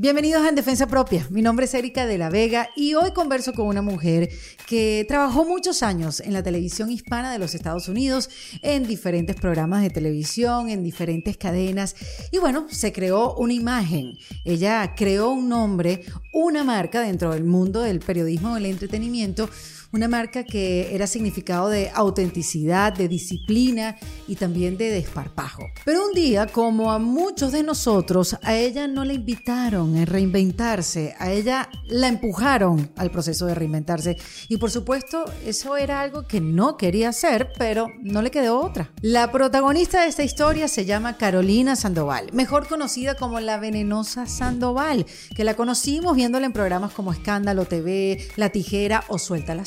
Bienvenidos a En Defensa Propia. Mi nombre es Erika de la Vega y hoy converso con una mujer que trabajó muchos años en la televisión hispana de los Estados Unidos, en diferentes programas de televisión, en diferentes cadenas y bueno, se creó una imagen. Ella creó un nombre, una marca dentro del mundo del periodismo, del entretenimiento una marca que era significado de autenticidad, de disciplina y también de desparpajo. Pero un día, como a muchos de nosotros, a ella no le invitaron a reinventarse, a ella la empujaron al proceso de reinventarse y por supuesto eso era algo que no quería hacer, pero no le quedó otra. La protagonista de esta historia se llama Carolina Sandoval, mejor conocida como la venenosa Sandoval, que la conocimos viéndola en programas como Escándalo TV, La Tijera o Suelta la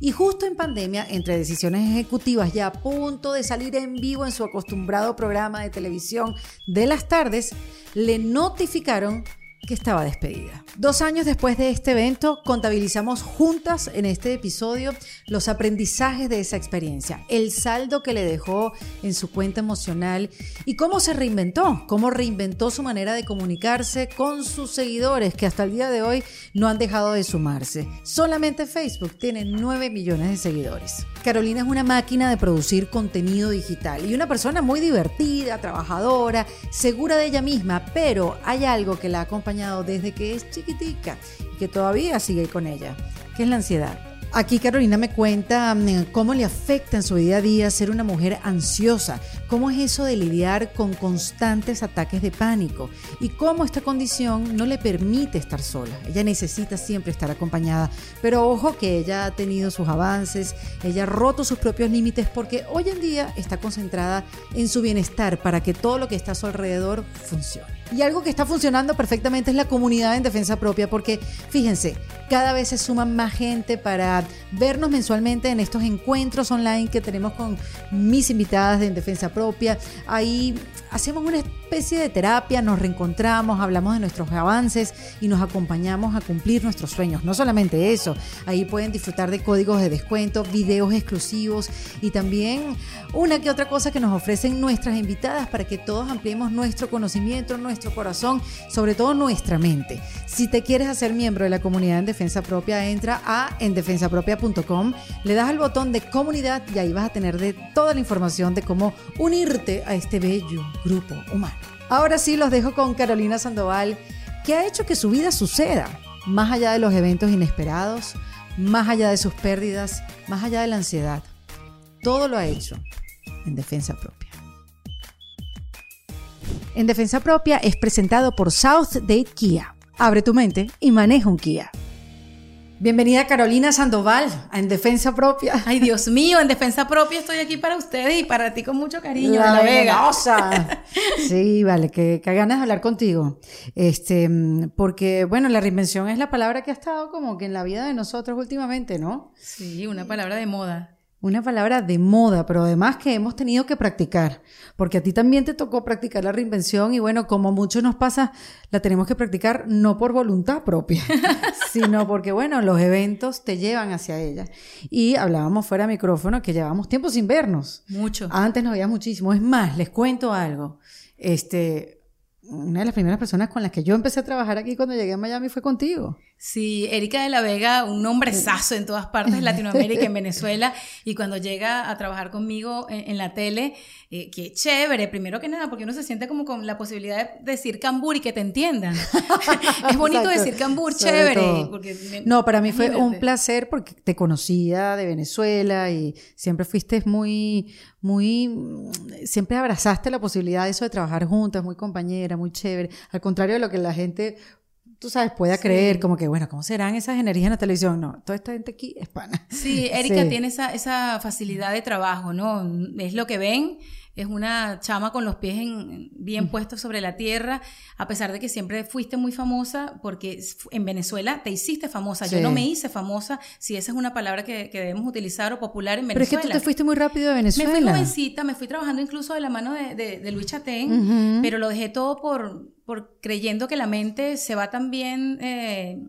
y justo en pandemia, entre decisiones ejecutivas ya a punto de salir en vivo en su acostumbrado programa de televisión de las tardes, le notificaron que estaba despedida. Dos años después de este evento, contabilizamos juntas en este episodio los aprendizajes de esa experiencia, el saldo que le dejó en su cuenta emocional y cómo se reinventó, cómo reinventó su manera de comunicarse con sus seguidores que hasta el día de hoy no han dejado de sumarse. Solamente Facebook tiene 9 millones de seguidores. Carolina es una máquina de producir contenido digital y una persona muy divertida, trabajadora, segura de ella misma, pero hay algo que la acompaña desde que es chiquitica y que todavía sigue con ella, que es la ansiedad. Aquí Carolina me cuenta mm, cómo le afecta en su día a día ser una mujer ansiosa, cómo es eso de lidiar con constantes ataques de pánico y cómo esta condición no le permite estar sola. Ella necesita siempre estar acompañada, pero ojo que ella ha tenido sus avances, ella ha roto sus propios límites porque hoy en día está concentrada en su bienestar para que todo lo que está a su alrededor funcione. Y algo que está funcionando perfectamente es la comunidad en defensa propia, porque fíjense, cada vez se suman más gente para vernos mensualmente en estos encuentros online que tenemos con mis invitadas de En Defensa Propia. Ahí hacemos una especie de terapia, nos reencontramos, hablamos de nuestros avances y nos acompañamos a cumplir nuestros sueños. No solamente eso, ahí pueden disfrutar de códigos de descuento, videos exclusivos y también una que otra cosa que nos ofrecen nuestras invitadas para que todos ampliemos nuestro conocimiento, nuestro corazón, sobre todo nuestra mente. Si te quieres hacer miembro de la comunidad en defensa propia, entra a endefensapropia.com, le das al botón de comunidad y ahí vas a tener de toda la información de cómo unirte a este bello grupo humano. Ahora sí los dejo con Carolina Sandoval, que ha hecho que su vida suceda, más allá de los eventos inesperados, más allá de sus pérdidas, más allá de la ansiedad. Todo lo ha hecho en defensa propia. En defensa propia es presentado por South Date Kia. Abre tu mente y maneja un Kia. Bienvenida Carolina Sandoval a En Defensa Propia. Ay, Dios mío, en Defensa Propia estoy aquí para ustedes y para ti con mucho cariño. La, la Vega. sí, vale, que, que, ganas de hablar contigo. Este, porque, bueno, la reinvención es la palabra que ha estado como que en la vida de nosotros últimamente, ¿no? Sí, una palabra de moda una palabra de moda, pero además que hemos tenido que practicar, porque a ti también te tocó practicar la reinvención y bueno, como mucho nos pasa, la tenemos que practicar no por voluntad propia, sino porque bueno, los eventos te llevan hacia ella. Y hablábamos fuera de micrófono que llevábamos tiempo sin vernos. Mucho. Antes nos veíamos muchísimo. Es más, les cuento algo. Este, una de las primeras personas con las que yo empecé a trabajar aquí cuando llegué a Miami fue contigo. Sí, Erika de la Vega, un nombrezazo en todas partes de Latinoamérica, en Venezuela, y cuando llega a trabajar conmigo en, la tele, eh, que chévere, primero que nada, porque uno se siente como con la posibilidad de decir cambur y que te entiendan. es bonito decir cambur, chévere. no, para mí fue un placer porque te conocía de Venezuela y siempre fuiste muy, muy, siempre abrazaste la posibilidad de eso de trabajar juntas, muy compañera, muy chévere. Al contrario de lo que la gente tú sabes, pueda creer, como que, bueno, ¿cómo serán esas energías en la televisión? No, toda esta gente aquí es pana. Sí, Erika tiene esa, esa facilidad de trabajo, ¿no? Es lo que ven es una chama con los pies bien puestos sobre la tierra, a pesar de que siempre fuiste muy famosa, porque en Venezuela te hiciste famosa. Yo no me hice famosa, si esa es una palabra que, debemos utilizar o popular en Venezuela. Pero es que tú te fuiste muy rápido de Venezuela. Me fui jovencita, me fui trabajando incluso de la mano de, Luis Chatén, pero lo dejé todo por, por creyendo que la mente se va también... Eh,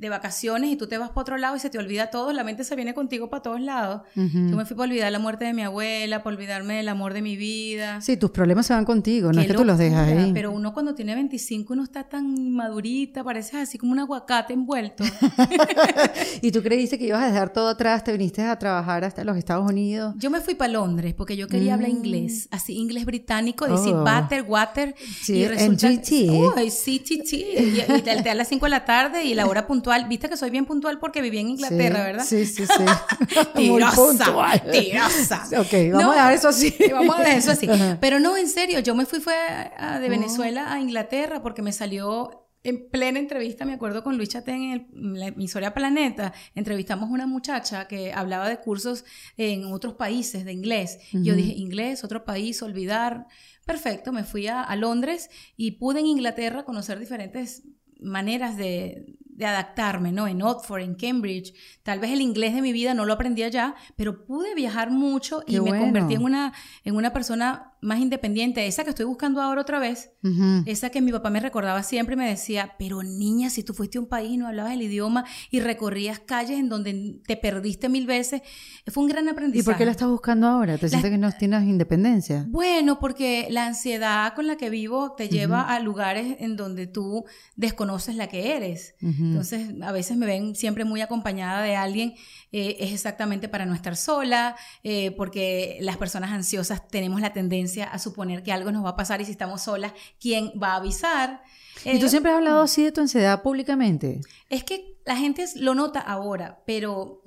de vacaciones y tú te vas para otro lado y se te olvida todo, la mente se viene contigo para todos lados. Yo me fui para olvidar la muerte de mi abuela, para olvidarme del amor de mi vida. Sí, tus problemas se van contigo, no es que tú los dejas ahí. Pero uno cuando tiene 25 uno está tan madurita, pareces así como un aguacate envuelto. ¿Y tú creíste que ibas a dejar todo atrás? ¿Te viniste a trabajar hasta los Estados Unidos? Yo me fui para Londres porque yo quería hablar mm. inglés, así inglés británico, decir oh. butter, water. Sí, y resulta, MGT. Uy, CTT. Y, y te, te a las 5 de la tarde y la hora puntual Viste que soy bien puntual porque viví en Inglaterra, ¿verdad? Sí, sí, sí. tirosa, tirosa. ok, vamos a dejar eso así. vamos a dejar eso así. Pero no, en serio, yo me fui fue de Venezuela a Inglaterra porque me salió en plena entrevista, me acuerdo con Luis Chatén en, la emisora Planeta, entrevistamos a una muchacha que hablaba de cursos en otros países de inglés. Yo dije, inglés, otro país, olvidar. Perfecto, me fui a, a Londres y pude en Inglaterra conocer diferentes maneras de, de adaptarme, ¿no? En Oxford, en Cambridge. Tal vez el inglés de mi vida no lo aprendí allá, pero pude viajar mucho y me convertí en una, en una persona más independiente, esa que estoy buscando ahora otra vez, esa que mi papá me recordaba siempre y me decía, pero niña, si tú fuiste a un país y no hablabas el idioma y recorrías calles en donde te perdiste mil veces, fue un gran aprendizaje. ¿Y por qué la estás buscando ahora? ¿Te sientes que no tienes independencia? Bueno, porque la ansiedad con la que vivo te lleva a lugares en donde tú desconoces la que eres. Entonces, a veces me ven siempre muy acompañada de alguien eh, es exactamente para no estar sola, eh, porque las personas ansiosas tenemos la tendencia a suponer que algo nos va a pasar y si estamos solas, ¿quién va a avisar? ¿Y tú eh, siempre has hablado así de tu ansiedad públicamente? Es que la gente lo nota ahora, pero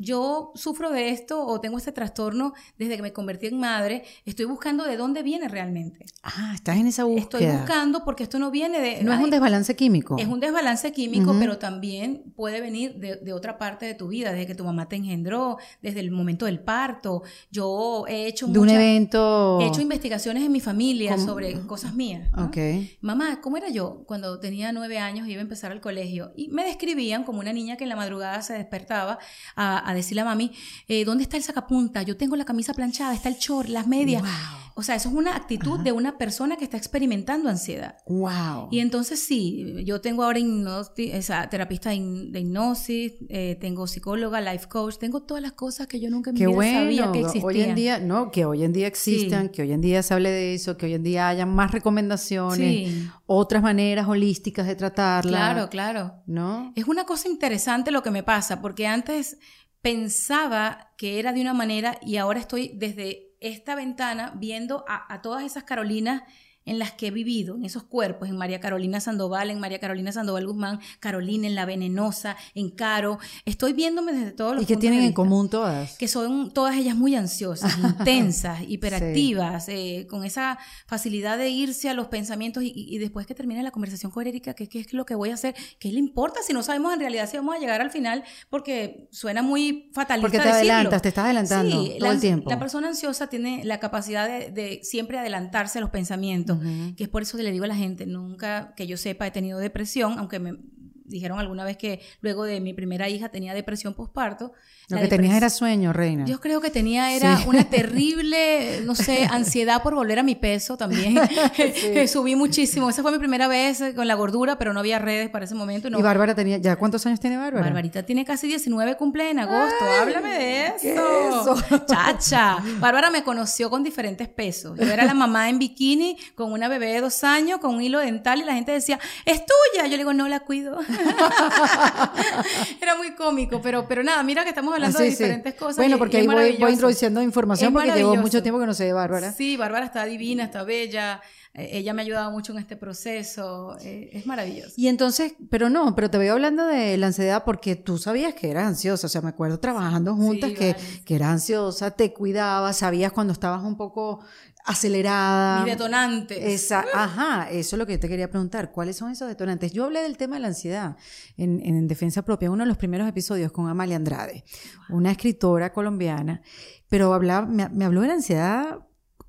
yo sufro de esto o tengo este trastorno desde que me convertí en madre. Estoy buscando de dónde viene realmente. Ah, estás en esa búsqueda. Estoy buscando porque esto no viene de... No es un desbalance químico. Es un desbalance químico, pero también puede venir de, otra parte de tu vida, desde que tu mamá te engendró, desde el momento del parto. Yo he hecho... De un evento... He hecho investigaciones en mi familia sobre cosas mías. Ok. Mamá, ¿cómo era yo cuando tenía nueve años y iba a empezar al colegio? Y me como una niña que en la madrugada se despertaba a, decirle a mami, eh, ¿dónde está el sacapunta? Yo tengo la camisa planchada, está el short, las medias. O sea, eso es una actitud de una persona que está experimentando ansiedad. Wow. Y entonces sí, yo tengo ahora esa terapista de hipnosis, eh, tengo psicóloga, life coach, tengo todas las cosas que yo nunca me sabía que existían. Hoy en día, no, que hoy en día existan, que hoy en día se hable de eso, que hoy en día haya más recomendaciones, otras maneras holísticas de tratarla. Claro, claro. ¿No? Es una cosa interesante lo que me pasa, porque antes pensaba que era de una manera y ahora estoy desde esta ventana viendo a, a todas esas Carolinas en las que he vivido, en esos cuerpos, en María Carolina Sandoval, en María Carolina Sandoval Guzmán, Carolina en La Venenosa, en Caro. Estoy viéndome desde todos los ¿Y qué tienen en común todas? Que son todas ellas muy ansiosas, intensas, hiperactivas, eh, con esa facilidad de irse a los pensamientos y, después que termine la conversación con Erika, ¿qué, es lo que voy a hacer? ¿Qué le importa si no sabemos en realidad si vamos a llegar al final? Porque suena muy fatalista Porque te adelantas, te estás adelantando todo el tiempo. La persona ansiosa tiene la capacidad de, de siempre adelantarse a los pensamientos que es por eso que le digo a la gente, nunca que yo sepa he tenido depresión, aunque me dijeron alguna vez que luego de mi primera hija tenía depresión postparto. Lo que tenías era sueño, reina. Yo creo que tenía era una terrible, no sé, ansiedad por volver a mi peso también. Subí muchísimo. Esa fue mi primera vez con la gordura, pero no había redes para ese momento. ¿Y Bárbara tenía, ya cuántos años tiene Bárbara? Barbarita tiene casi 19, cumple en agosto. Háblame de eso. Chacha. Bárbara me conoció con diferentes pesos. Yo era la mamá en bikini con una bebé de dos años, con un hilo dental y la gente decía, es tuya. Yo le digo, no la cuido. Era muy cómico, pero, pero nada, mira que estamos hablando de diferentes cosas. Bueno, porque ahí voy, introduciendo información porque llevo mucho tiempo que no sé de Bárbara. Sí, Bárbara está divina, está bella. Eh, ella me ha ayudado mucho en este proceso, eh, es maravilloso. Y entonces, pero no, pero te voy hablando de la ansiedad porque tú sabías que eras ansiosa, o sea, me acuerdo trabajando juntas que, que eras ansiosa, te cuidabas, sabías cuando estabas un poco acelerada. Mi detonante. Esa, ajá, eso es lo que te quería preguntar. ¿Cuáles son esos detonantes? Yo hablé del tema de la ansiedad en, en Defensa Propia, uno de los primeros episodios con Amalia Andrade, una escritora colombiana, pero hablaba, me, me habló de la ansiedad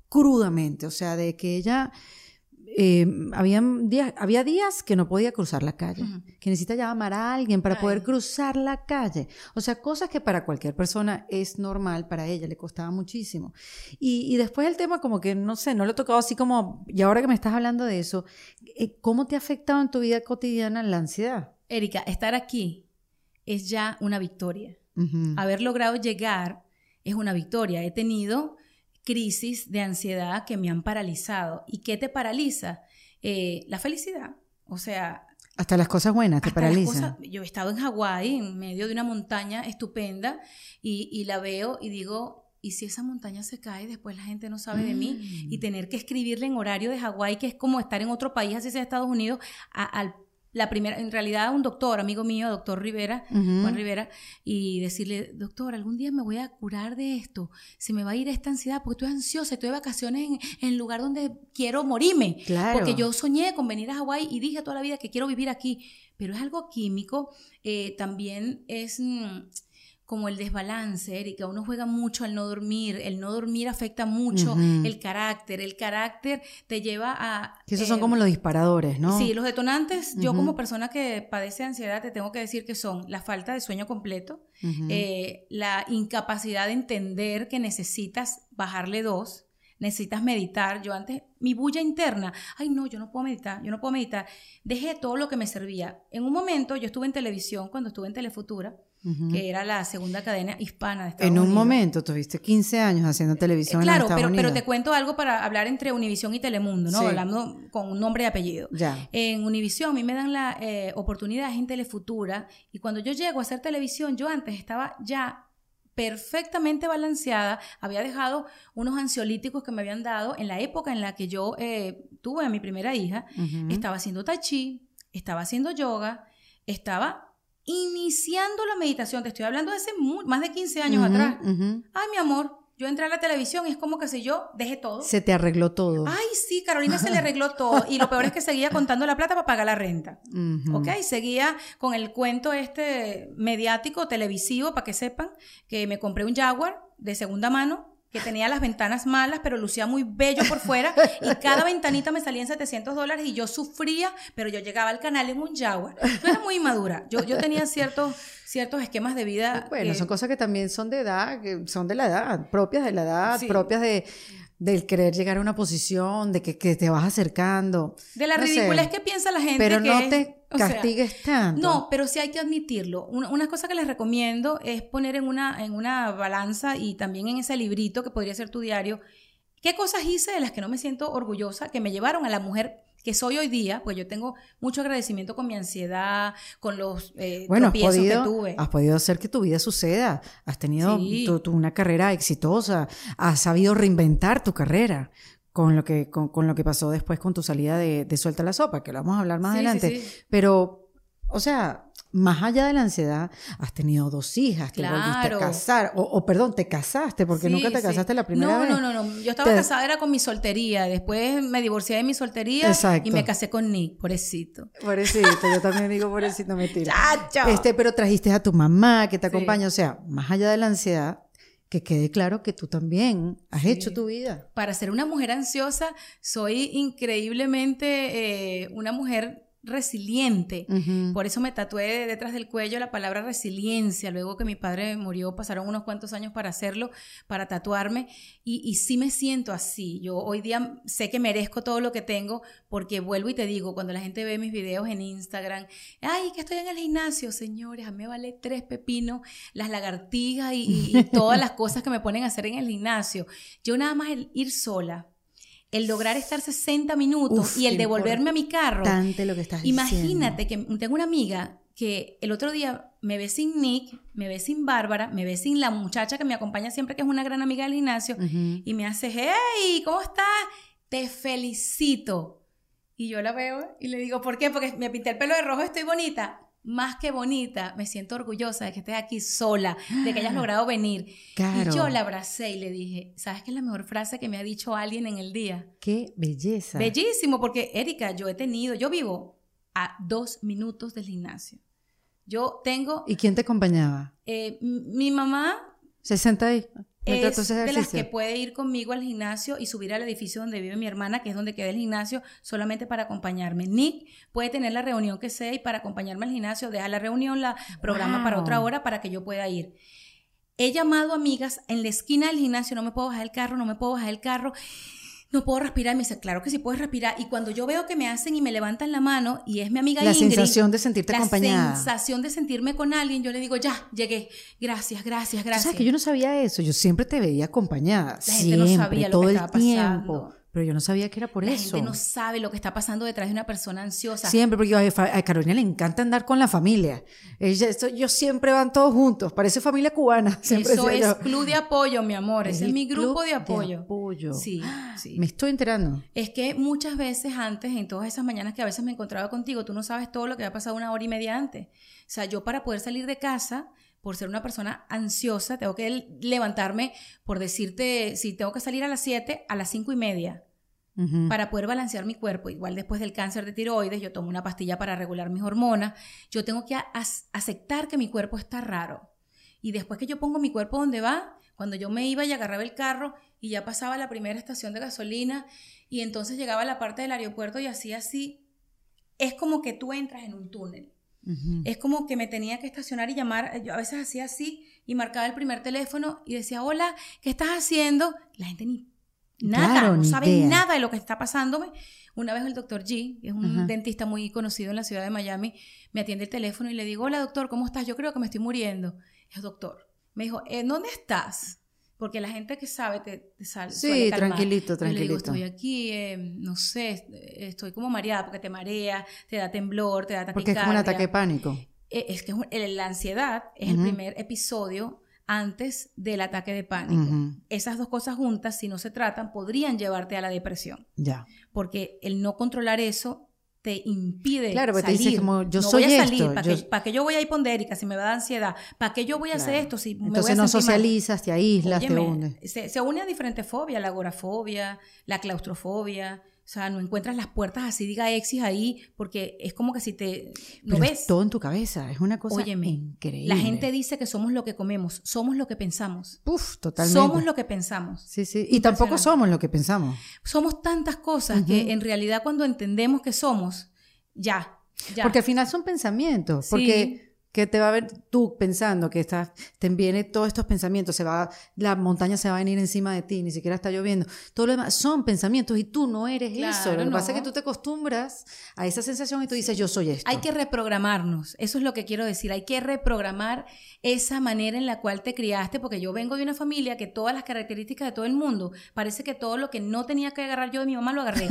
crudamente, o sea, de que ella eh, días, había días que no podía cruzar la calle, que necesita llamar a alguien para poder cruzar la calle. O sea, cosas que para cualquier persona es normal, para ella le costaba muchísimo. Y, después el tema como que, no sé, no lo he tocado así como, y ahora que me estás hablando de eso, eh, ¿cómo te ha afectado en tu vida cotidiana la ansiedad? Erika, estar aquí es ya una victoria. Haber logrado llegar es una victoria. He tenido crisis de ansiedad que me han paralizado. ¿Y qué te paraliza? Eh, la felicidad. O sea... Hasta las cosas buenas te paralizan. yo he estado en Hawái, en medio de una montaña estupenda, y, la veo y digo, ¿y si esa montaña se cae, después la gente no sabe de mí? Y mm. tener que escribirle en horario de Hawái, que es como estar en otro país, así sea Estados Unidos, al la primera, en realidad un doctor, amigo mío, doctor Rivera, Juan Rivera, y decirle, doctor, algún día me voy a curar de esto, se me va a ir esta ansiedad, porque estoy ansiosa, estoy de vacaciones en, el lugar donde quiero morirme, claro. porque yo soñé con venir a Hawái y dije toda la vida que quiero vivir aquí, pero es algo químico, eh, también es... Mm, como el desbalance, Erika. Uno juega mucho al no dormir, el no dormir afecta mucho el carácter, el carácter te lleva a... Que esos son eh, como los disparadores, ¿no? Sí, los detonantes, yo como persona que padece ansiedad, te tengo que decir que son la falta de sueño completo, eh, la incapacidad de entender que necesitas bajarle dos, necesitas meditar. Yo antes, mi bulla interna, ay no, yo no puedo meditar, yo no puedo meditar. Dejé todo lo que me servía. En un momento, yo estuve en televisión, cuando estuve en Telefutura, que era la segunda cadena hispana de Estados En un momento, tuviste 15 años haciendo televisión claro, en Estados pero, Unidos. pero te cuento algo para hablar entre Univisión y Telemundo, ¿no? Hablando con un nombre y apellido. Ya. En Univisión a mí me dan la eh, oportunidad en Telefutura y cuando yo llego a hacer televisión, yo antes estaba ya perfectamente balanceada, había dejado unos ansiolíticos que me habían dado en la época en la que yo eh, tuve a mi primera hija, estaba haciendo tai chi, estaba haciendo yoga, estaba iniciando la meditación, te estoy hablando de hace más de 15 años atrás. Ay, mi amor, yo entré a la televisión y es como que si yo dejé todo. Se te arregló todo. Ay, sí, Carolina se le arregló todo. Y lo peor es que seguía contando la plata para pagar la renta. ¿Ok? Seguía con el cuento este mediático, televisivo, para que sepan, que me compré un Jaguar de segunda mano que tenía las ventanas malas, pero lucía muy bello por fuera, y cada ventanita me salía en 700 dólares y yo sufría, pero yo llegaba al canal en un Jaguar. Yo era muy madura, yo, yo tenía ciertos, ciertos esquemas de vida. Bueno, son cosas que también son de edad, que son de la edad, propias de la edad, propias de del querer llegar a una posición, de que, te vas acercando. De la ridícula es que piensa la gente. Pero no te castigues tanto. No, pero sí hay que admitirlo. Una, cosa que les recomiendo es poner en una, en una balanza y también en ese librito que podría ser tu diario, qué cosas hice de las que no me siento orgullosa, que me llevaron a la mujer que soy hoy día, pues yo tengo mucho agradecimiento con mi ansiedad, con los eh, bueno, que tuve. Has podido hacer que tu vida suceda, has tenido una carrera exitosa, has sabido reinventar tu carrera con lo que, con, lo que pasó después con tu salida de, Suelta la Sopa, que lo vamos a hablar más adelante. Pero, o sea, más allá de la ansiedad, has tenido dos hijas, te volviste a casar, o, perdón, te casaste, porque nunca te casaste la primera vez. No, no, no, yo estaba casada, era con mi soltería, después me divorcié de mi soltería y me casé con Nick, pobrecito. Pobrecito, yo también digo pobrecito, mentira. ¡Chacho! Este, pero trajiste a tu mamá que te acompaña, o sea, más allá de la ansiedad, que quede claro que tú también has hecho tu vida. Para ser una mujer ansiosa, soy increíblemente eh, una mujer resiliente. Por eso me tatué detrás del cuello la palabra resiliencia. Luego que mi padre murió, pasaron unos cuantos años para hacerlo, para tatuarme. Y, y sí me siento así. Yo hoy día sé que merezco todo lo que tengo porque vuelvo y te digo, cuando la gente ve mis videos en Instagram, ay, que estoy en el gimnasio, señores, a mí me vale tres pepinos, las lagartijas y, y todas las cosas que me ponen a hacer en el gimnasio. Yo nada más el ir sola el lograr estar 60 minutos y el devolverme a mi carro. Lo que estás imagínate que tengo una amiga que el otro día me ve sin Nick, me ve sin Bárbara, me ve sin la muchacha que me acompaña siempre, que es una gran amiga del gimnasio, y me hace, hey, ¿cómo estás? Te felicito. Y yo la veo y le digo, ¿por qué? Porque me pinté el pelo de rojo, estoy bonita más que bonita, me siento orgullosa de que estés aquí sola, de que hayas logrado venir. Y yo la abracé y le dije, ¿sabes qué es la mejor frase que me ha dicho alguien en el día? Qué belleza. Bellísimo, porque Erika, yo he tenido, yo vivo a dos minutos del gimnasio. Yo tengo... ¿Y quién te acompañaba? Eh, mi mamá... ¿Se senta ahí? Es de las que puede ir conmigo al gimnasio y subir al edificio donde vive mi hermana, que es donde queda el gimnasio, solamente para acompañarme. Nick puede tener la reunión que sea y para acompañarme al gimnasio, deja la reunión, la programa para otra hora para que yo pueda ir. He llamado amigas en la esquina del gimnasio, no me puedo bajar el carro, no me puedo bajar el carro. No puedo respirar. Y me dice, claro que sí puedes respirar. Y cuando yo veo que me hacen y me levantan la mano y es mi amiga La Ingrid, sensación de sentirte la acompañada. sensación de sentirme con alguien, yo le digo, ya, llegué. Gracias, gracias, gracias. sabes que yo no sabía eso, yo siempre te veía acompañada, La gente no siempre, sabía lo todo que el estaba tiempo, pasando. Pero yo no sabía que era por la eso. gente no sabe lo que está pasando detrás de una persona ansiosa. Siempre, porque a, a Carolina le encanta andar con la familia. Ella, esto- ellos siempre van todos juntos, parece familia cubana. Siempre Eso es yo. club de apoyo, mi amor. Ese es mi grupo de apoyo. apoyo. Sí, sí. Me estoy enterando. Es que muchas veces antes, en todas esas mañanas que a veces me encontraba contigo, tú no sabes todo lo que ha pasado una hora y media antes. O sea, yo para poder salir de casa, por ser una persona ansiosa, tengo que levantarme, por decirte, si tengo que salir a las 7, a las 5 y media, para poder balancear mi cuerpo. Igual después del cáncer de tiroides, yo tomo una pastilla para regular mis hormonas. Yo tengo que aceptar que mi cuerpo está raro. Y después que yo pongo mi cuerpo donde va, cuando yo me iba y agarraba el carro y ya pasaba la primera estación de gasolina y entonces llegaba a la parte del aeropuerto y hacía así, es como que tú entras en un túnel. Es como que me tenía que estacionar y llamar. Yo a veces hacía así y marcaba el primer teléfono y decía, hola, ¿qué estás haciendo? La gente ni nada, Claro, no sabe idea. nada de lo que está pasándome. Una vez el doctor G, que es un dentista muy conocido en la ciudad de Miami, me atiende el teléfono y le digo, hola doctor, ¿cómo estás? Yo creo que me estoy muriendo. Es doctor. Me dijo, ¿en dónde estás? Porque la gente que sabe te, te sale. Sí, calmar. tranquilito, Yo le digo, tranquilito. estoy aquí, eh, no sé, estoy como mareada porque te marea, te da temblor, te da taquicardia. Porque es como un ataque de pánico. Eh, es que el- la ansiedad es el primer episodio antes del ataque de pánico. Esas dos cosas juntas, si no se tratan, podrían llevarte a la depresión, Ya. porque el no controlar eso te impide Claro, porque te salir. dices como, yo no soy voy a salir, ¿para, yo- qué, yo voy a hipondérica si me va a dar ansiedad? ¿Para qué yo voy a hacer Claro. esto si me Entonces voy a no sentir mal? socializas, te aíslas, te Óyeme, hundes. se, se une a diferentes fobias, la agorafobia, la claustrofobia. O sea, no encuentras las puertas así, diga exis ahí, porque es como que si te... ¿No Pero ves? es todo en tu cabeza, es una cosa Óyeme, increíble. La gente dice que somos lo que comemos, somos lo que pensamos. Uf, totalmente. Somos lo que pensamos. Sí, sí. Y tampoco somos lo que pensamos. Somos tantas cosas que en realidad cuando entendemos que somos, ya, ya. Porque al final son pensamientos. Sí. Porque que te va a ver tú pensando que estás, te vienen todos estos pensamientos, se va, la montaña se va a venir encima de ti, ni siquiera está lloviendo. Todo lo demás son pensamientos y tú no eres Claro, eso. Lo que pasa es que no. tú te acostumbras a esa sensación y tú dices, yo soy esto. Hay que reprogramarnos, eso es lo que quiero decir, hay que reprogramar esa manera en la cual te criaste, porque yo vengo de una familia que todas las características de todo el mundo, parece que todo lo que no tenía que agarrar yo de mi mamá lo agarré,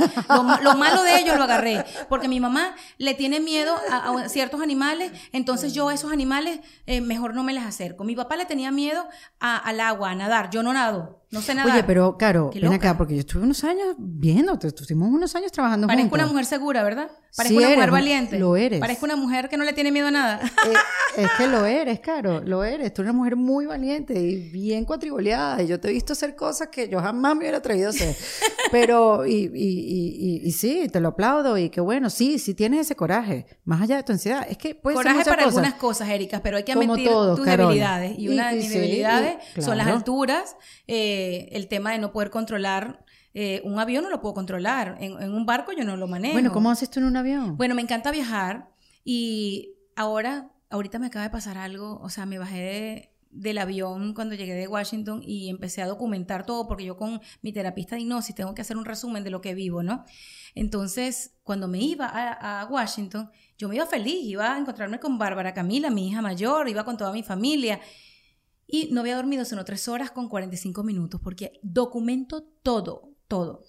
lo malo de ellos lo agarré, porque mi mamá le tiene miedo a, a ciertos animales, entonces yo a esos animales eh, mejor no me les acerco. Mi papá le tenía miedo a- al agua, a nadar, yo no nado, no sé nadar. Oye, pero Qué ven acá, porque yo estuve unos años viéndote, estuvimos unos años trabajando Parezco una mujer segura, ¿verdad? Parezco Sí una eres, mujer valiente. lo eres. Parezco una mujer que no le tiene miedo a nada. Eh, es que lo eres, Caro, lo eres. Tú eres una mujer muy valiente y bien cuatriboleada. Y yo te he visto hacer cosas que yo jamás me hubiera atrevido a hacer. Pero, y, y, y, sí, te lo aplaudo. Y qué bueno, sí, sí tienes ese coraje. Más allá de tu ansiedad. Es que puede ser Coraje muchas para cosas. algunas cosas, Erika, pero hay que admitir tus debilidades. Y, una de mis sí, debilidades y- son las claro. alturas, eh, el tema de no poder controlar. eh, un avión no lo puedo controlar, en, en un barco yo no lo manejo. Bueno, ¿cómo haces tú en un avión? Bueno, me encanta viajar y ahora, ahorita me acaba de pasar algo, o sea, me bajé de- del avión cuando llegué de Washington y empecé a documentar todo porque yo con mi terapista de hipnosis tengo que hacer un resumen de lo que vivo, ¿no? Entonces, cuando me iba a, a Washington, yo me iba feliz, iba a encontrarme con Bárbara Camila, mi hija mayor, iba con toda mi familia. Y no había dormido sino tres horas con 45 minutos porque documento todo, todo.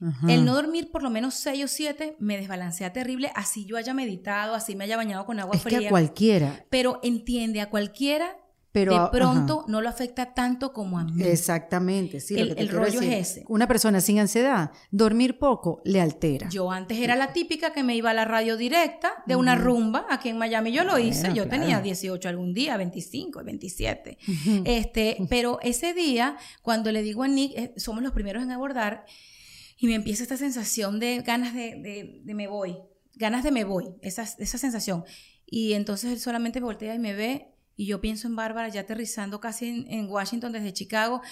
Ajá. El no dormir por lo menos 6 o 7 me desbalancea terrible, así yo haya meditado, así me haya bañado con agua es que fría. a cualquiera. Pero entiende, a cualquiera Pero de pronto no lo afecta tanto como a mí. Exactamente, sí. lo El- que te el rollo es ese. Una persona sin ansiedad, dormir poco le altera. Yo antes era la típica que me iba a la radio directa de una rumba aquí en Miami. Yo lo hice. Yo claro. tenía 18 algún día, 25, 27. Ujú. Este, pero ese día, cuando le digo a Nick, eh, somos los primeros en abordar, y me empieza esta sensación de ganas de, de- de me voy, ganas de me voy, esa, esa sensación. Y entonces él solamente me voltea y me ve, y yo pienso en Bárbara ya aterrizando casi en, en Washington desde Chicago.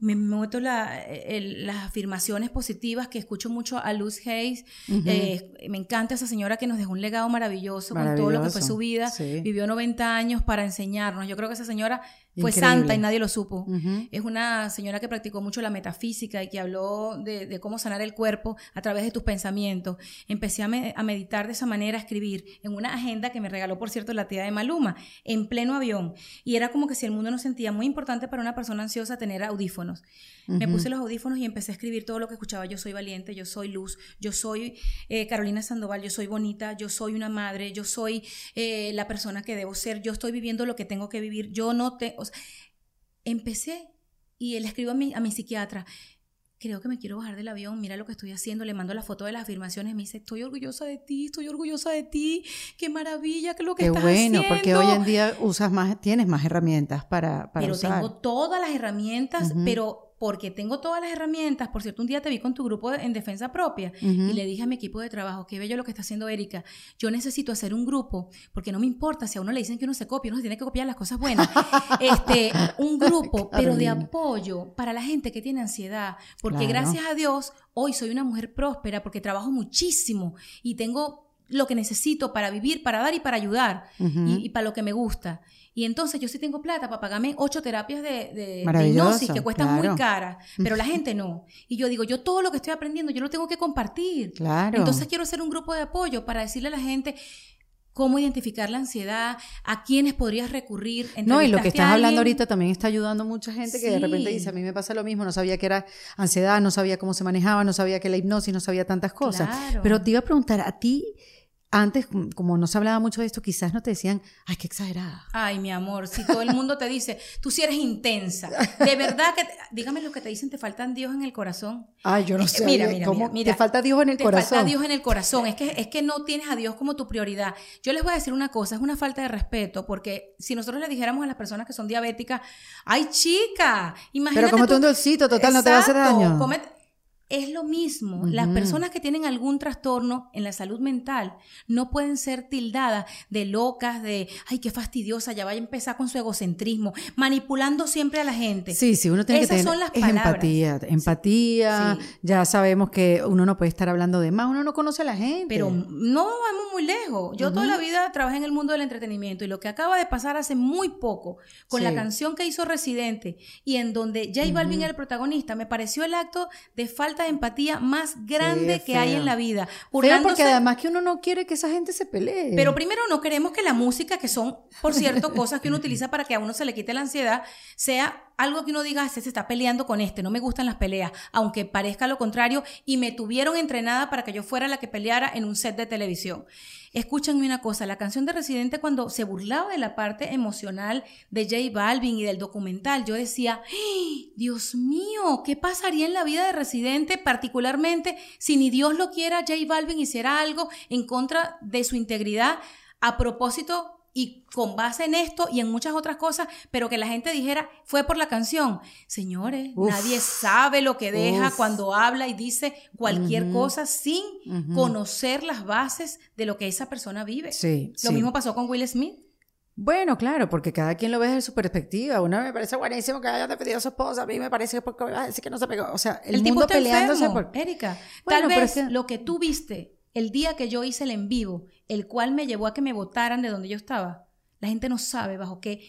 Me meto la- el- las afirmaciones positivas que escucho mucho a Luz Hayes. Eh, me encanta esa señora que nos dejó un legado maravilloso, con todo lo que fue su vida. sí. Vivió 90 años para enseñarnos. Yo creo que esa señora Fue Increíble. santa y nadie lo supo. Ujú. Es una señora que practicó mucho la metafísica y que habló de, de cómo sanar el cuerpo a través de tus pensamientos. Empecé a, me- a meditar de esa manera, a escribir en una agenda que me regaló, por cierto, la tía de Maluma, en pleno avión. Y era como que si el mundo no sentía muy importante para una persona ansiosa tener audífonos. Me puse los audífonos y empecé a escribir todo lo que escuchaba. Yo soy valiente, yo soy luz, yo soy eh, Carolina Sandoval, yo soy bonita, yo soy una madre, yo soy eh, la persona que debo ser, yo estoy viviendo lo que tengo que vivir, yo no te... o sea, empecé y le escribo a mi, a mi psiquiatra. Creo que me quiero bajar del avión, mira lo que estoy haciendo, le mando la foto de las afirmaciones, me dice, estoy orgullosa de ti, estoy orgullosa de ti, qué maravilla, que lo que Qué estás bueno, haciendo. porque hoy en día usas más, tienes más herramientas para, para pero usar. tengo todas las herramientas, pero porque tengo todas las herramientas, por cierto, un día te vi con tu grupo de- en defensa propia y le dije a mi equipo de trabajo, qué bello lo que está haciendo Erika, yo necesito hacer un grupo, porque no me importa si a uno le dicen que uno se copia, uno se tiene que copiar las cosas buenas, este, un grupo, pero de apoyo para la gente que tiene ansiedad, porque Claro. gracias a Dios hoy soy una mujer próspera, porque trabajo muchísimo y tengo lo que necesito para vivir, para dar y para ayudar y para lo que me gusta. Y entonces yo sí tengo plata para pagarme ocho terapias de, de- de Maravilloso, hipnosis que cuestan claro. muy caras, pero la gente no. Y yo digo, yo todo lo que estoy aprendiendo, yo lo tengo que compartir. Claro. Entonces quiero hacer un grupo de apoyo para decirle a la gente cómo identificar la ansiedad, a quiénes podrías recurrir. No, y lo ¿Entrevistaste que estás hablando ahorita también está ayudando a mucha gente que de repente dice, a mí me pasa lo mismo, no sabía que era ansiedad, no sabía cómo se manejaba, no sabía que la hipnosis, no sabía tantas cosas. Claro. Pero te iba a preguntar, a ti, antes, como no se hablaba mucho de esto, quizás no te decían, ay, qué exagerada. Ay, mi amor, si todo el mundo te dice, tú sí eres intensa, de verdad que, te- dígame lo que te dicen, te faltan Dios en el corazón. Ay, yo no Eh, sé. mira, mira, ¿cómo mira. Te falta Dios en el te corazón. falta Dios en el corazón. Es que, es que no tienes a Dios como tu prioridad. Yo les voy a decir una cosa, es una falta de respeto, porque si nosotros le dijéramos a las personas que son diabéticas, ay chica, imagínate. Pero cómete tú- un dulcito, total, no te va a hacer daño. cómete- Es lo mismo. Las personas que tienen algún trastorno en la salud mental no pueden ser tildadas de locas, de, ay, qué fastidiosa, ya vaya a empezar con su egocentrismo, manipulando siempre a la gente. Sí, sí, uno tiene Esas que tener son las es empatía, empatía. Sí. Ya sabemos que uno no puede estar hablando de más, uno no conoce a la gente. Pero no vamos muy lejos. Yo toda la vida trabajé en el mundo del entretenimiento y lo que acaba de pasar hace muy poco con la canción que hizo Residente y en donde J Balvin era el protagonista, me pareció el acto de falta de empatía más grande que hay en la vida. Burlándose- porque además que uno no quiere que esa gente se pelee. Pero primero no queremos que la música, que son, por cierto, cosas que uno utiliza para que a uno se le quite la ansiedad, sea algo que uno diga, este se está peleando con este, no me gustan las peleas, aunque parezca lo contrario, y me tuvieron entrenada para que yo fuera la que peleara en un set de televisión. Escúchenme una cosa, la canción de Residente cuando se burlaba de la parte emocional de J Balvin y del documental, yo decía, ¡ay! Dios mío, ¿qué pasaría en la vida de Residente, particularmente si ni Dios lo quiera, J Balvin hiciera algo en contra de su integridad a propósito y con base en esto y en muchas otras cosas, pero que la gente dijera, fue por la canción. Señores, Uf. nadie sabe lo que deja Uf. cuando habla y dice cualquier cosa sin conocer las bases de lo que esa persona vive. Sí, Lo sí. mismo pasó con Will Smith. Bueno, claro, porque cada quien lo ve desde su perspectiva. Una me parece buenísimo que haya defendido a su esposa, a mí me parece que porque va a decir que no se pegó. O sea, el, El, tipo mundo peleándose enfermo, por... Erika. Bueno, Tal vez es que- lo que tú viste el día que yo hice el en vivo, el cual me llevó a que me votaran de donde yo estaba, la gente no sabe bajo qué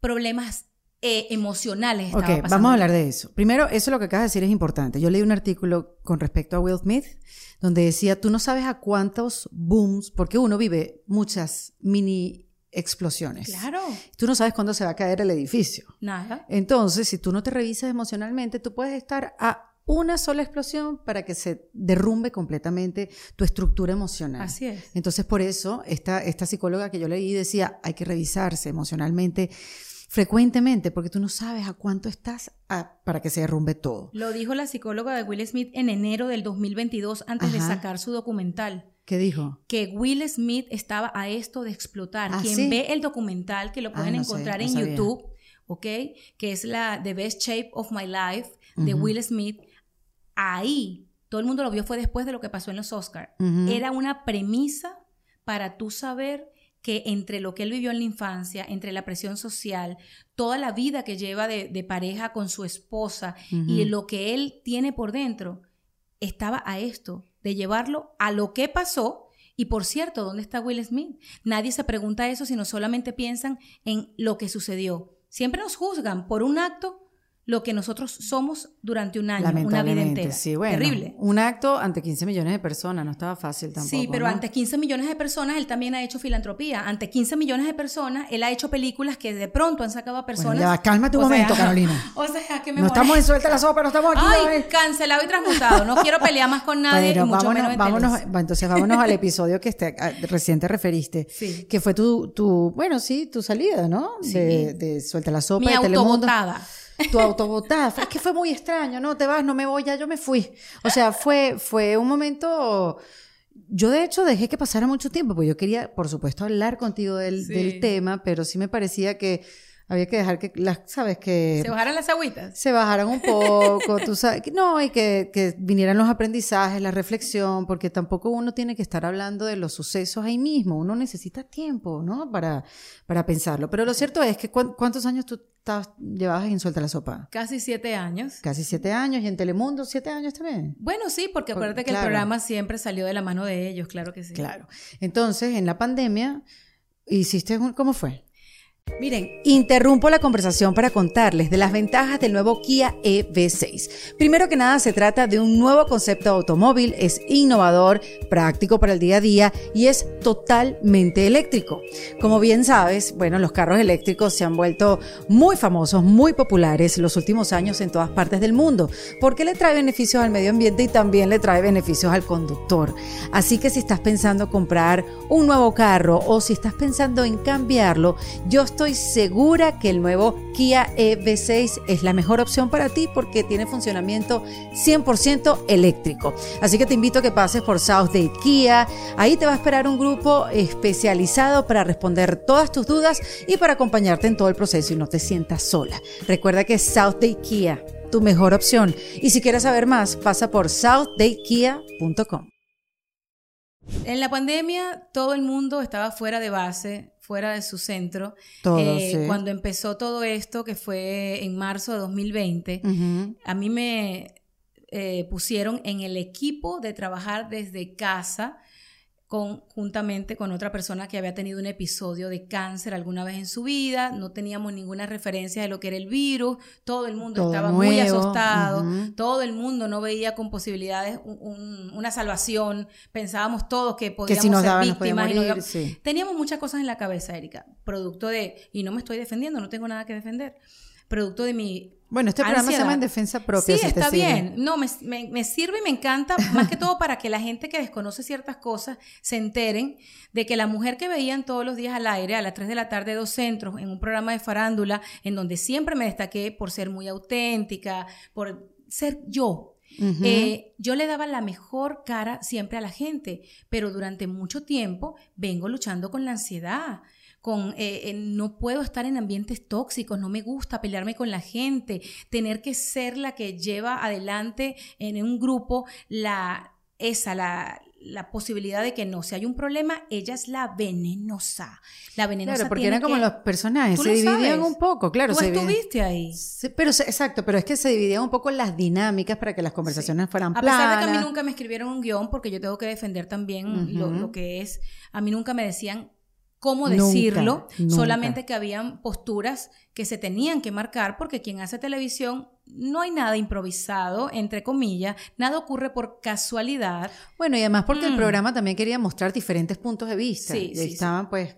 problemas eh, emocionales estaba Ok, pasando. vamos a hablar de eso. Primero, eso lo que acabas de decir es importante. Yo leí un artículo con respecto a Will Smith donde decía, tú no sabes a cuántos booms, porque uno vive muchas mini explosiones. Claro, Tú no sabes cuándo se va a caer el edificio. nada. Entonces, si tú no te revisas emocionalmente, tú puedes estar a una sola explosión para que se derrumbe completamente tu estructura emocional. Así es. Entonces, por eso, esta, esta psicóloga que yo leí decía, hay que revisarse emocionalmente frecuentemente, porque tú no sabes a cuánto estás a- para que se derrumbe todo. Lo dijo la psicóloga de Will Smith en enero del 2022 antes de sacar su documental. ¿Qué dijo? Que Will Smith estaba a esto de explotar. Ah, Quien ¿sí? ve el documental, que lo Ah, pueden no sé, encontrar no en sabía. YouTube, ¿ok? Que es la The Best Shape of My Life de. Will Smith. Ahí, todo el mundo lo vio fue después de lo que pasó en los Oscars. Era una premisa para tú saber que entre lo que él vivió en la infancia, entre la presión social, toda la vida que lleva de, de pareja con su esposa y lo que él tiene por dentro, estaba a esto, de llevarlo a lo que pasó. Y por cierto, ¿dónde está Will Smith? Nadie se pregunta eso, sino solamente piensan en lo que sucedió. siempre nos juzgan por un acto lo que nosotros somos durante un año, una vida entera. sí, bueno. Terrible. Un acto ante 15 millones de personas, no estaba fácil tampoco. Sí, pero ¿no? ante 15 millones de personas él también ha hecho filantropía. Ante 15 millones de personas él ha hecho películas que de pronto han sacado a personas. Bueno, ya cálmate un O sea, momento, Carolina. O sea, que me No estamos en suelta la sopa, no estamos aquí. Ay, cancelado y transmutado. No quiero pelear más con nadie, Pero y mucho vámonos, menos en vámonos, entonces vámonos al episodio que este, ah, recién te referiste, Sí. que fue tu, tu, bueno, sí, tu salida, ¿no? De, de Suelta la Sopa Mi de Telemundo. autobotada. Tu autobotada. Es que fue muy extraño, ¿no? Te vas, no me voy, ya yo me fui. O sea, fue, fue un momento... Yo de hecho dejé que pasara mucho tiempo, porque yo quería, por supuesto, hablar contigo del, Sí. del tema, pero sí me parecía que había que dejar que las, ¿sabes? Que Se bajaron las agüitas. se bajaran un poco, tú sabes, no, y que, que vinieran los aprendizajes, la reflexión, porque tampoco uno tiene que estar hablando de los sucesos ahí mismo, uno necesita tiempo, ¿no? Para, para pensarlo. Pero lo cierto es que ¿cuán- ¿cuántos años tú estabas, llevabas en Suelta la Sopa? Casi siete años. Casi siete años, y en Telemundo siete años también. Bueno, sí, porque Por- acuérdate que claro. el programa siempre salió de la mano de ellos, claro que sí. Claro. Entonces, en la pandemia, hiciste un, ¿cómo fue? Miren, interrumpo la conversación para contarles de las ventajas del nuevo Kia EV6. Primero que nada, se trata de un nuevo concepto de automóvil, es innovador, práctico para el día a día y es totalmente eléctrico. Como bien sabes, bueno, los carros eléctricos se han vuelto muy famosos, muy populares los últimos años en todas partes del mundo, porque le trae beneficios al medio ambiente y también le trae beneficios al conductor. Así que si estás pensando comprar un nuevo carro o si estás pensando en cambiarlo, yo estoy segura que el nuevo Kia EV6 es la mejor opción para ti porque tiene funcionamiento 100% eléctrico. Así que te invito a que pases por Southdale Kia. Ahí te va a esperar un grupo especializado para responder todas tus dudas y para acompañarte en todo el proceso y no te sientas sola. Recuerda que Southdale Kia, tu mejor opción. Y si quieres saber más, pasa por southdalekia.com. En la pandemia todo el mundo estaba fuera de base, fuera de su centro. Todo, Eh, sí. Cuando empezó todo esto, que fue en marzo de 2020, Ujú. a mí me eh, pusieron en el equipo de trabajar desde casa conjuntamente con otra persona que había tenido un episodio de cáncer alguna vez en su vida, no teníamos ninguna referencia de lo que era el virus, todo el mundo Todo estaba muy asustado, todo el mundo no veía con posibilidades un- un- una salvación, pensábamos todos que Que podíamos si nos ser daban nos podíamos víctimas y sí. Teníamos muchas cosas en la cabeza, Erika, producto de, y no me estoy defendiendo, no tengo nada que defender, producto de mi Bueno, este programa se llama En Defensa Propia. Sí, si está bien. No, me, me- me sirve y me encanta, más que todo para que la gente que desconoce ciertas cosas se enteren de que la mujer que veían todos los días al aire, a las 3 de la tarde, dos centros, en un programa de farándula, en donde siempre me destaqué por ser muy auténtica, por ser yo. Eh, yo le daba la mejor cara siempre a la gente, pero durante mucho tiempo vengo luchando con la ansiedad, con eh, eh, no puedo estar en ambientes tóxicos, no me gusta pelearme con la gente, tener que ser la que lleva adelante en un grupo la esa la la posibilidad de que no, si hay un problema, ella es la venenosa. La venenosa Claro, porque eran como que- los personajes, se lo dividían sabes. un poco, claro. Tú se estuviste ahí. Sí, pero exacto, pero es que se dividían un poco las dinámicas para que las conversaciones fueran A planas. pesar de que a mí nunca me escribieron un guion, porque yo tengo que defender también lo que es, a mí nunca me decían cómo decirlo, nunca. solamente que habían posturas que se tenían que marcar, porque quien hace televisión no hay nada improvisado, entre comillas, nada ocurre por casualidad. Bueno, y además porque el Mm. programa también quería mostrar diferentes puntos de vista. Sí, y ahí sí, sí. estaban, pues,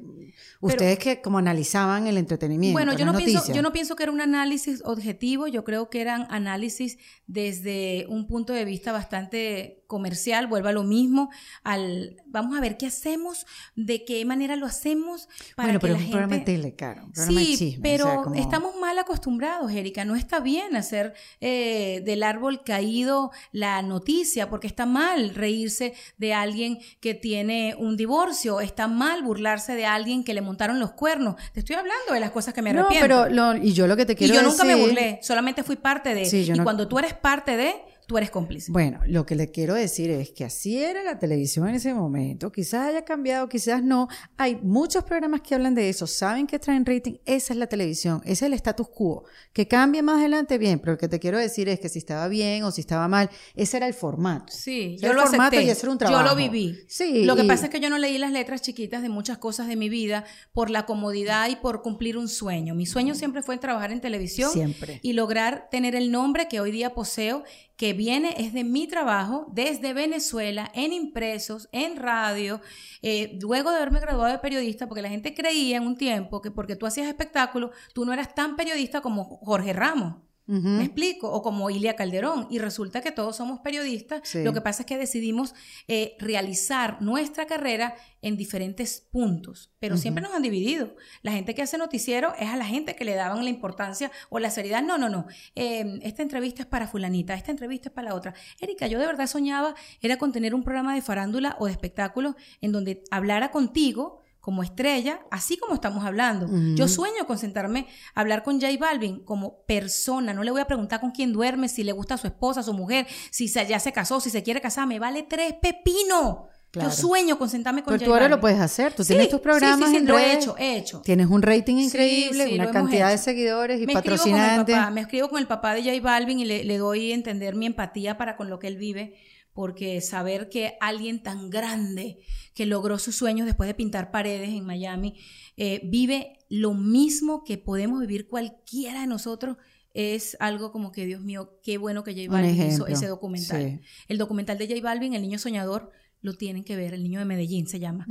ustedes que como analizaban el entretenimiento. Bueno, yo no, pienso, yo no pienso que era un análisis objetivo, yo creo que eran análisis desde un punto de vista bastante comercial, vuelvo a lo mismo, al vamos a ver qué hacemos, de qué manera lo hacemos para Bueno, que pero la es un gente... programa de tele, claro. un programa de Sí, o pero sea, como- estamos mal acostumbrados, Erika. No está bien hacer eh, del árbol caído la noticia, porque está mal reírse de alguien que tiene un divorcio, está mal burlarse de alguien que le montaron los cuernos. Te estoy hablando de las cosas que me No, arrepiento. pero lo- y yo lo que te y quiero yo nunca me decir- burlé, solamente fui parte de. Sí, yo y no- cuando tú eres parte de, tú eres cómplice. Bueno, lo que le quiero decir es que así era la televisión en ese momento. Quizás haya cambiado, quizás no. Hay muchos programas que hablan de eso, saben que traen rating. Esa es la televisión, ese es el status quo. Que cambie más adelante, bien, pero lo que te quiero decir es que si estaba bien o si estaba mal, ese era el formato. Sí, yo lo acepté. y era un trabajo. Yo lo viví. Sí. Lo que y- pasa es que yo no leí las letras chiquitas de muchas cosas de mi vida por la comodidad y por cumplir un sueño. Mi sueño siempre fue trabajar en televisión Siempre. y lograr tener el nombre que hoy día poseo, que viene es de mi trabajo desde Venezuela, en impresos, en radio, eh, luego de haberme graduado de periodista, porque la gente creía en un tiempo que porque tú hacías espectáculo, tú no eras tan periodista como Jorge Ramos. ¿Me explico? O como Ilia Calderón. Y resulta que todos somos periodistas. Sí. Lo que pasa es que decidimos eh, realizar nuestra carrera en diferentes puntos, pero siempre nos han dividido. La gente que hace noticiero es a la gente que le daban la importancia o la seriedad. No, no, no. Eh, esta entrevista es para fulanita, esta entrevista es para la otra. Erika, yo de verdad soñaba era con tener un programa de farándula o de espectáculos en donde hablara contigo como estrella, así como estamos hablando. Yo sueño con sentarme a hablar con J Balvin como persona. No le voy a preguntar con quién duerme, si le gusta a su esposa, a su mujer, si se- ya se casó, si se quiere casar. Me vale tres pepino. Claro. Yo sueño con sentarme con Pero J tú ahora Balvin. lo puedes hacer. Tú Sí, tienes tus programas sí, sí, en lo he hecho, he hecho. Tienes un rating increíble, una cantidad de seguidores y me escribo con el patrocinantes. papá, me escribo con el papá de J Balvin y le, le doy a entender mi empatía para con lo que él vive, porque saber que alguien tan grande que logró sus sueños después de pintar paredes en Miami, eh, vive lo mismo que podemos vivir cualquiera de nosotros, es algo como que, Dios mío, qué bueno que J Balvin hizo ese documental. sí. El documental de J Balvin, El Niño Soñador, lo tienen que ver, El Niño de Medellín se llama.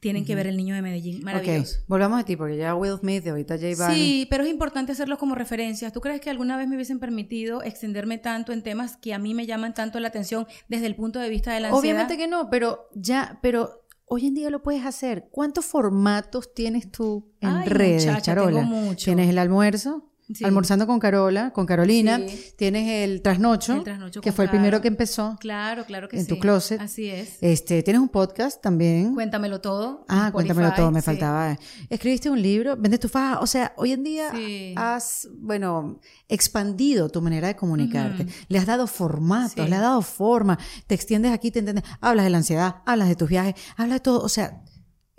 Tienen que ver El Niño de Medellín, maravilloso. Ok, volvamos a ti, porque ya Will Smith, de ahorita J Balvin. Sí, pero es importante hacerlo como referencias. ¿Tú crees que alguna vez me hubiesen permitido extenderme tanto en temas que a mí me llaman tanto la atención desde el punto de vista de la ansiedad? Obviamente que no, pero ya, pero hoy en día lo puedes hacer. ¿Cuántos formatos tienes tú en Ay, redes, muchacha, Carola? tengo mucho. Tienes el almuerzo, Sí. almorzando con Carola, con Carolina. Sí. Tienes el trasnocho, El trasnocho que fue el primero que empezó. Claro, claro que En sí. tu closet. Así es. Este, tienes un podcast también. Cuéntamelo todo. Ah, en cuéntamelo Spotify, todo, me faltaba. Escribiste un libro, vendes tu faja. O sea, hoy en día has, bueno, expandido tu manera de comunicarte. Le has dado formato, le has dado forma. Te extiendes aquí, te entiendes. Hablas de la ansiedad, hablas de tus viajes, hablas de todo. O sea,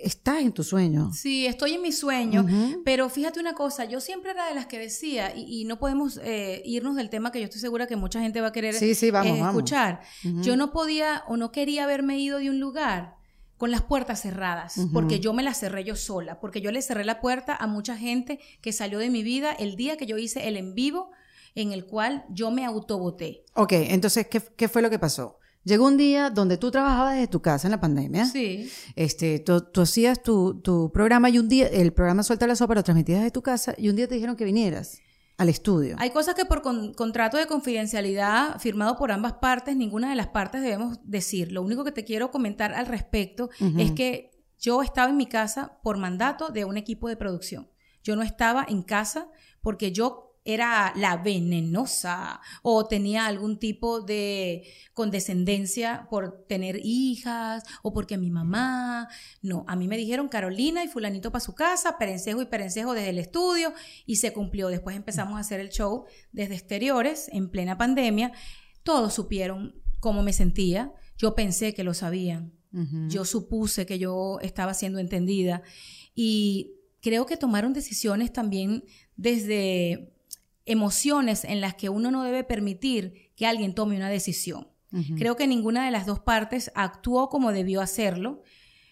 estás en tu sueño. Sí, estoy en mi sueño, pero fíjate una cosa, yo siempre era de las que decía, y, y no podemos eh, irnos del tema que yo estoy segura que mucha gente va a querer Sí, sí, vamos, eh, vamos. escuchar. Yo no podía o no quería haberme ido de un lugar con las puertas cerradas, porque yo me las cerré yo sola, porque yo le cerré la puerta a mucha gente que salió de mi vida el día que yo hice el en vivo en el cual yo me autoboté. Ok, entonces, ¿qué, qué fue lo que pasó? Llegó un día donde tú trabajabas desde tu casa en la pandemia. Sí. Este, tú, tú hacías tu, tu programa y un día, el programa Suelta la Sopa lo transmitías desde tu casa y un día te dijeron que vinieras al estudio. Hay cosas que por con- contrato de confidencialidad firmado por ambas partes, ninguna de las partes debemos decir. Lo único que te quiero comentar al respecto es que yo estaba en mi casa por mandato de un equipo de producción. Yo no estaba en casa porque yo era la venenosa o tenía algún tipo de condescendencia por tener hijas o porque mi mamá. No, a mí me dijeron Carolina y fulanito para su casa, Perencejo y Perencejo desde el estudio y se cumplió. Después empezamos a hacer el show desde exteriores en plena pandemia. Todos supieron cómo me sentía. Yo pensé que lo sabían. Yo supuse que yo estaba siendo entendida y creo que tomaron decisiones también desde emociones en las que uno no debe permitir que alguien tome una decisión. Creo que ninguna de las dos partes actuó como debió hacerlo.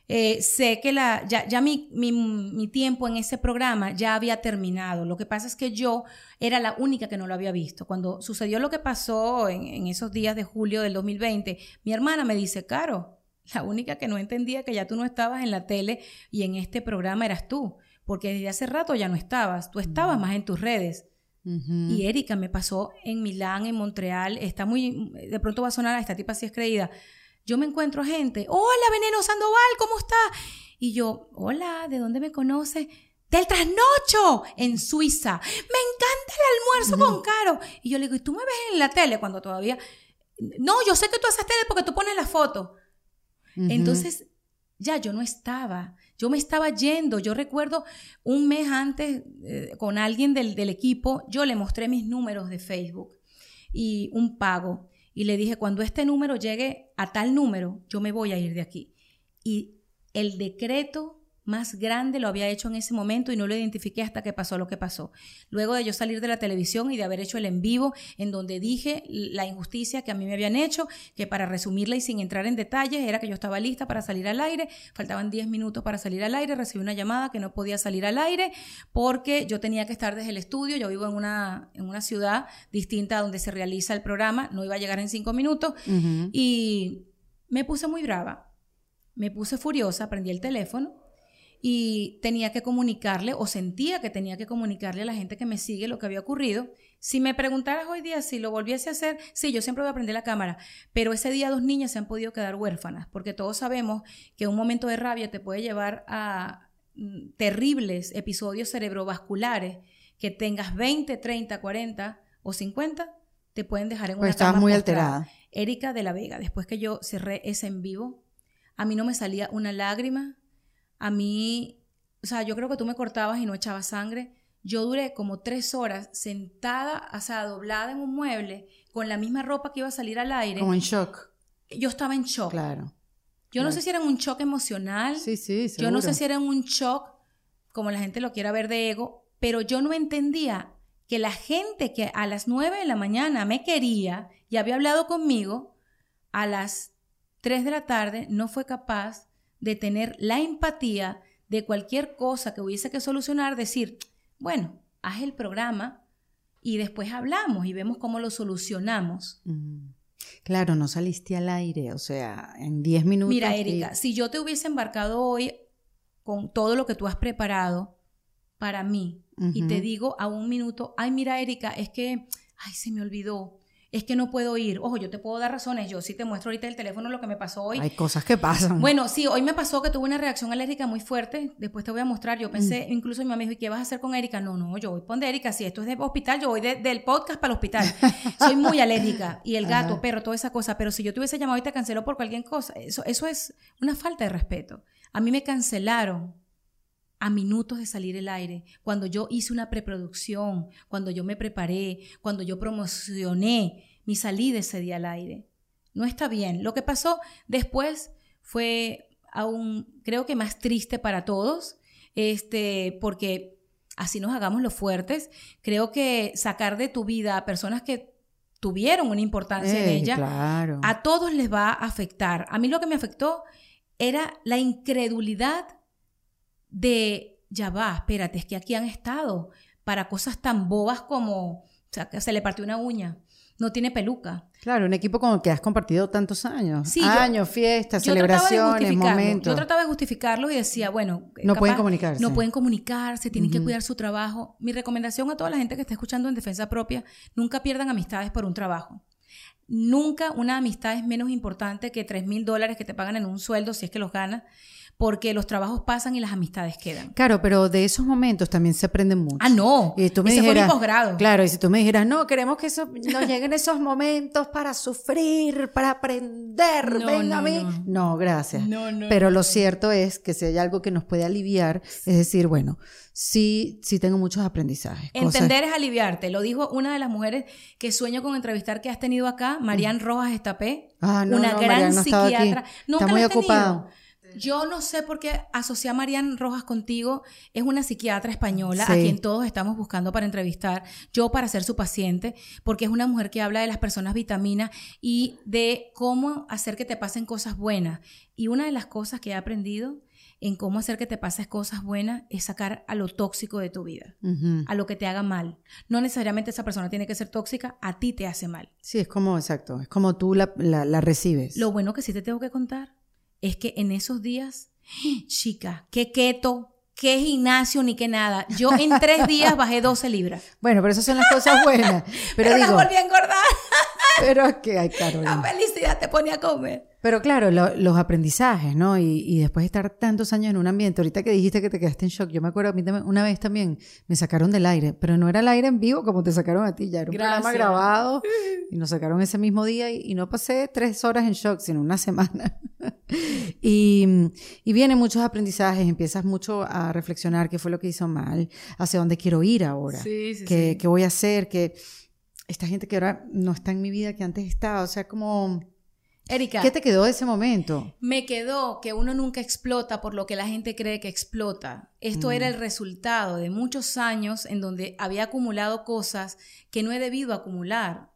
Eh, sé que la, ya, ya mi, mi- mi tiempo en ese programa ya había terminado. Lo que pasa es que yo era la única que no lo había visto. Cuando sucedió lo que pasó en, en esos días de julio del 2020, mi hermana me dice, Caro, la única que no entendía que ya tú no estabas en la tele y en este programa eras tú, porque desde hace rato ya no estabas, tú estabas más en tus redes. Y Erika me pasó en Milán, en Montreal, está muy, de pronto va a sonar, esta tipa sí es creída. Yo me encuentro gente, hola Veneno Sandoval, ¿cómo está? Y yo, hola, ¿de dónde me conoces? Del trasnocho en Suiza. Me encanta el almuerzo con Caro. Y yo le digo, ¿y tú me ves en la tele cuando todavía... No, yo sé que tú haces tele porque tú pones la foto. Entonces, ya yo no estaba, yo me estaba yendo. Yo recuerdo un mes antes eh, con alguien del, del equipo, yo le mostré mis números de Facebook y un pago. y le dije, cuando este número llegue a tal número, yo me voy a ir de aquí. Y el decreto más grande lo había hecho en ese momento y no lo identifiqué hasta que pasó lo que pasó. Luego de yo salir de la televisión y de haber hecho el en vivo en donde dije la injusticia que a mí me habían hecho, que para resumirla y sin entrar en detalles era que yo estaba lista para salir al aire, faltaban 10 minutos para salir al aire, recibí una llamada que no podía salir al aire porque yo tenía que estar desde el estudio, yo vivo en una, en una ciudad distinta a donde se realiza el programa, no iba a llegar en 5 minutos y me puse muy brava. Me puse furiosa, prendí el teléfono y tenía que comunicarle o sentía que tenía que comunicarle a la gente que me sigue lo que había ocurrido. Si me preguntaras hoy día si lo volviese a hacer, sí, yo siempre voy a prender la cámara, pero ese día dos niñas se han podido quedar huérfanas, porque todos sabemos que un momento de rabia te puede llevar a mm, terribles episodios cerebrovasculares, que tengas 20, 30, 40 o 50, te pueden dejar en pues una pues muy alterada. Erika de la Vega, después que yo cerré ese en vivo, a mí no me salía una lágrima, a mí, o sea, yo creo que tú me cortabas y no echabas sangre. Yo duré como tres horas sentada, o sea, doblada en un mueble, con la misma ropa que iba a salir al aire. Como en shock. Yo estaba en shock. Claro. Yo no sé si era un shock emocional. Sí, sí, seguro. Yo no sé si era un shock, como la gente lo quiera ver de ego, pero yo no entendía que la gente que a las nueve de la mañana me quería y había hablado conmigo, a las tres de la tarde no fue capaz de tener la empatía de cualquier cosa que hubiese que solucionar, decir, bueno, haz el programa y después hablamos y vemos cómo lo solucionamos. Mm. Claro, no saliste al aire, o sea, en 10 minutos. Mira, Erika, si yo te hubiese embarcado hoy con todo lo que tú has preparado para mí y te digo a un minuto, ay, mira, Erika, es que, ay, se me olvidó, es que no puedo ir. Ojo, yo te puedo dar razones. Yo sí te muestro ahorita el teléfono lo que me pasó hoy. Hay cosas que pasan. Bueno, sí, hoy me pasó que tuve una reacción alérgica muy fuerte. Después te voy a mostrar. Yo pensé, mm. incluso mi mamá me dijo, ¿y qué vas a hacer con Erika? No, no, yo voy con Erika. Si esto es de hospital, yo voy del podcast para el hospital. Soy muy alérgica. Y el gato, perro, toda esa cosa. Pero si yo te hubiese llamado y te canceló por cualquier cosa, eso, eso es una falta de respeto. A mí me cancelaron a minutos de salir el aire, cuando yo hice una preproducción, cuando yo me preparé, cuando yo promocioné mi salida ese día al aire. No está bien. Lo que pasó después fue aún, creo que más triste para todos, este, porque así nos hagamos los fuertes. Creo que sacar de tu vida a personas que tuvieron una importancia en eh, ella, a todos les va a afectar. A mí lo que me afectó era la incredulidad de, ya va, espérate, es que aquí han estado para cosas tan bobas como, o sea, que se le partió una uña, no tiene peluca. Claro, un equipo con el que has compartido tantos años. Sí, años, fiestas, celebraciones, momentos. Yo trataba de justificarlo y decía, bueno, no pueden comunicarse. No pueden comunicarse, tienen que cuidar su trabajo. Mi recomendación a toda la gente que está escuchando en defensa propia, nunca pierdan amistades por un trabajo. Nunca una amistad es menos importante que 3 mil dólares que te pagan en un sueldo si es que los ganas porque los trabajos pasan y las amistades quedan. Claro, pero de esos momentos también se aprende mucho. Ah, no. Y tú me Ese dijeras, fue posgrado. Claro, y si tú me dijeras, no, queremos que eso, nos lleguen esos momentos para sufrir, para aprender, no, ven a mí. No, gracias. No, no, pero lo cierto es que si hay algo que nos puede aliviar, es decir, bueno, sí, sí tengo muchos aprendizendizajes. Entender es aliviarte. Lo dijo una de las mujeres que sueño con entrevistar que has tenido acá, Marian Rojas Estapé, ah, no, una gran psiquiatra. Nunca Está muy ocupado. Yo no sé por qué asocié a Marian Rojas contigo. Es una psiquiatra española a quien todos estamos buscando para entrevistar. Yo para ser su paciente, porque es una mujer que habla de las personas vitaminas y de cómo hacer que te pasen cosas buenas. Y una de las cosas que he aprendido en cómo hacer que te pases cosas buenas es sacar a lo tóxico de tu vida, a lo que te haga mal. No necesariamente esa persona tiene que ser tóxica, a ti te hace mal. Sí, es como, exacto, es como tú la, la recibes. Lo bueno que sí te tengo que contar es que en esos días, chica, qué keto, qué gimnasio ni qué nada. Yo en tres días bajé 12 libras. Bueno, pero esas son las cosas buenas. Pero, digo, volví a engordar. Pero es que hay, Carolina. La felicidad te pone a comer. Pero claro, los aprendizajes, ¿no? Y, y, después de estar tantos años en un ambiente, ahorita que dijiste que te quedaste en shock, yo me acuerdo, a mí una vez también me sacaron del aire, pero no era el aire en vivo como te sacaron a ti, ya era un programa grabado y nos sacaron ese mismo día y, no pasé tres horas en shock, sino una semana. y, y vienen muchos aprendizajes, empiezas mucho a reflexionar qué fue lo que hizo mal, hacia dónde quiero ir ahora, sí, sí, qué, qué voy a hacer, qué esta gente que ahora no está en mi vida que antes estaba, o sea, como... Erika. ¿Qué te quedó de ese momento? Me quedó que uno nunca explota por lo que la gente cree que explota. Esto Mm. era el resultado de muchos años en donde había acumulado cosas que no he debido acumular.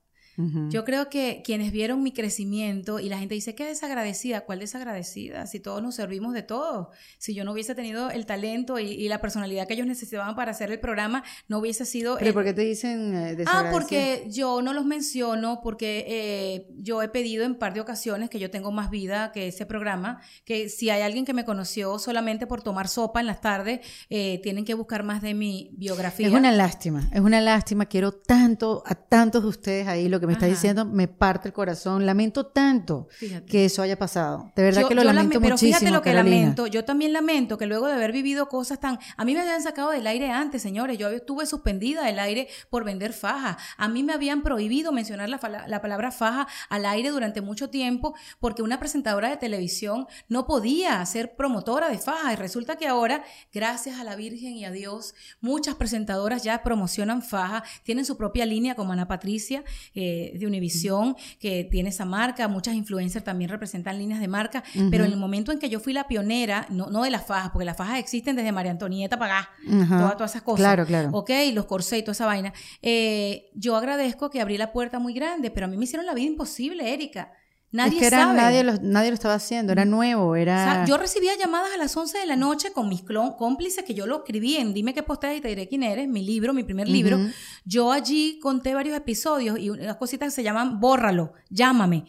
Yo creo que quienes vieron mi crecimiento y la gente dice, qué desagradecida, ¿cuál desagradecida? Si todos nos servimos de todo. Si yo no hubiese tenido el talento y, y la personalidad que ellos necesitaban para hacer el programa, no hubiese sido... ¿Pero el- por qué te dicen eh, Ah, desagradecida? porque yo no los menciono, porque eh, yo he pedido en par de ocasiones que yo tengo más vida que ese programa, que si hay alguien que me conoció solamente por tomar sopa en las tardes, eh, tienen que buscar más de mi biografía. Es una lástima, es una lástima. Quiero tanto a tantos de ustedes ahí, lo que me está Ajá. diciendo me parte el corazón. Lamento tanto Fíjate. que eso haya pasado. De verdad Yo- que lo yo lamento lame- pero muchísimo. fíjate lo que Carolina. lamento. Yo también lamento que luego de haber vivido cosas tan. A mí me habían sacado del aire antes, señores. Yo estuve suspendida del aire por vender faja. A mí me habían prohibido mencionar la, fala- la palabra faja al aire durante mucho tiempo porque una presentadora de televisión no podía ser promotora de faja. Y resulta que ahora, gracias a la Virgen y a Dios, muchas presentadoras ya promocionan faja, tienen su propia línea como Ana Patricia eh, de Univisión, que tiene esa marca. Muchas influencers también representan líneas de marca. Pero en el momento en que yo fui la pionera, no, no de las fajas, porque las fajas existen desde María Antonieta para acá, Ajá. todas, todas esas cosas. Claro, claro. Ok, los corsés y toda esa vaina. Eh, yo agradezco que abrí la puerta muy grande, pero a mí me hicieron la vida imposible, Erika. Nadie es que era- sabe. nadie, lo, nadie lo estaba haciendo, era nuevo, O era... sea, yo recibía llamadas a las 11 de la noche con mis cómplices que yo lo escribí en Dime qué posteas y te diré quién eres, mi libro, mi primer libro. Yo allí conté varios episodios y unas cositas que se llaman bórralo, llámame.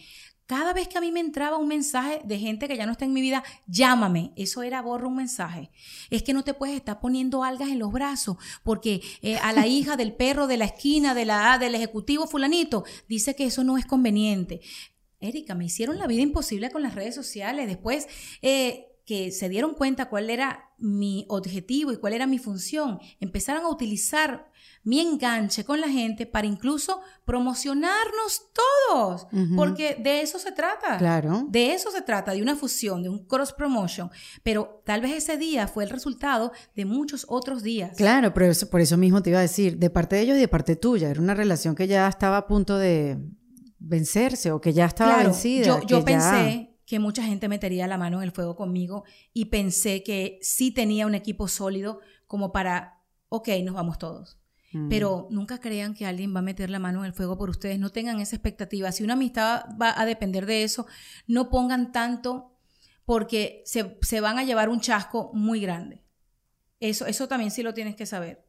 Cada vez que a mí me entraba un mensaje de gente que ya no está en mi vida, llámame. Eso era borra un mensaje. Es que no te puedes estar poniendo algas en los brazos porque eh, a la hija del perro de la esquina, de la, del ejecutivo fulanito, dice que eso no es conveniente. Erika, me hicieron la vida imposible con las redes sociales. Después eh, que se dieron cuenta cuál era mi objetivo y cuál era mi función, empezaron a utilizar mi enganche con la gente para incluso promocionarnos todos, porque de eso se trata. Claro. De eso se trata, de una fusión, de un cross promotion. Pero tal vez ese día fue el resultado de muchos otros días. Claro, pero eso- por eso mismo te iba a decir, de parte de ellos y de parte tuya, era una relación que ya estaba a punto de vencerse o que ya estaba Claro, vencida. Yo, yo que ya- pensé que mucha gente metería la mano en el fuego conmigo y pensé que sí tenía un equipo sólido como para, ok, nos vamos todos. Mm. Pero nunca crean que alguien va a meter la mano en el fuego por ustedes. No tengan esa expectativa. Si una amistad va a depender de eso, no pongan tanto porque se, se van a llevar un chasco muy grande. Eso, eso también sí lo tienes que saber.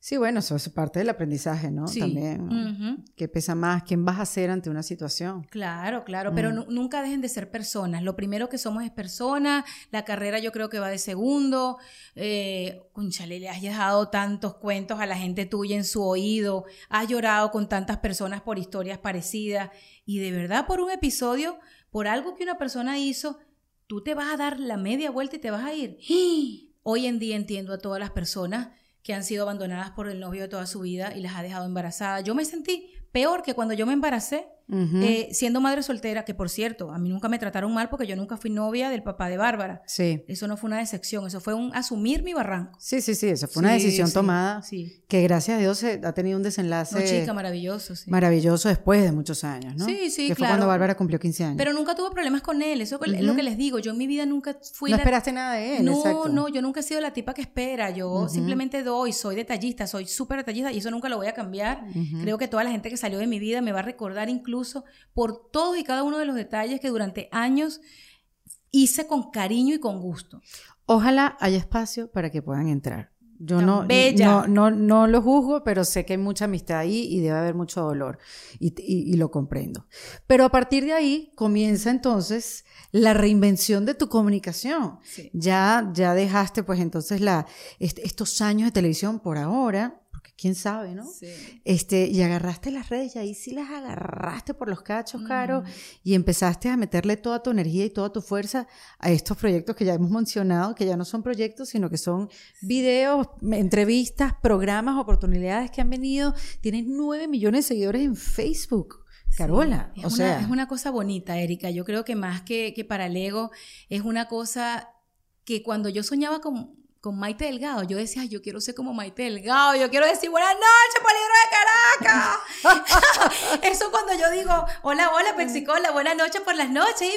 Sí, bueno, eso es parte del aprendizaje, ¿no? Sí. También. ¿no? ¿Qué pesa más? ¿Quién vas a ser ante una situación? Claro, claro, pero Mm. nu- nunca dejen de ser personas. Lo primero que somos es personas, la carrera yo creo que va de segundo. Eh, conchale, le has dejado tantos cuentos a la gente tuya en su oído, has llorado con tantas personas por historias parecidas y de verdad por un episodio, por algo que una persona hizo, tú te vas a dar la media vuelta y te vas a ir. Hoy en día entiendo a todas las personas que han sido abandonadas por el novio de toda su vida y las ha dejado embarazadas. Yo me sentí peor que cuando yo me embaracé, Eh, siendo madre soltera, que por cierto, a mí nunca me trataron mal porque yo nunca fui novia del papá de Bárbara. sí. Eso no fue una decepción, eso fue un asumir mi barranco. Sí, sí, sí, eso fue una Sí, decisión sí, tomada Sí. que gracias a Dios ha tenido un desenlace No, chica, maravilloso, sí. maravilloso después de muchos años, ¿no? Sí, sí, Que fue claro. cuando Bárbara cumplió 15 años. Pero nunca tuve problemas con él, eso es lo que les digo. Yo en mi vida nunca fui no la- esperaste nada de él, No, exacto. no, yo nunca he sido la tipa que espera. Yo simplemente doy, soy detallista, soy súper detallista y eso nunca lo voy a cambiar. Creo que toda la gente que salió de mi vida me va a recordar incluso por todos y cada uno de los detalles que durante años hice con cariño y con gusto. Ojalá haya espacio para que puedan entrar. Yo no, no, no, no lo juzgo, pero sé que hay mucha amistad ahí y debe haber mucho dolor y, y- y lo comprendo. Pero a partir de ahí comienza entonces la reinvención de tu comunicación. Sí. Ya, ya dejaste pues entonces la, est- estos años de televisión por ahora, quién sabe, ¿no? Este, y agarraste las redes y ahí sí las agarraste por los cachos, Caro, Mm. y empezaste a meterle toda tu energía y toda tu fuerza a estos proyectos que ya hemos mencionado, que ya no son proyectos, sino que son videos, entrevistas, programas, oportunidades que han venido. Tienes nueve millones de seguidores en Facebook. Carola, Es o una, sea, es una cosa bonita, Erika. Yo creo que más que, que para el ego, es una cosa que cuando yo soñaba con, con Maite Delgado. Yo decía, yo quiero ser como Maite Delgado, yo quiero decir buenas noches, Polidro de Caracas. Eso cuando yo digo, hola, hola, Pexicola, buenas noches por las noches y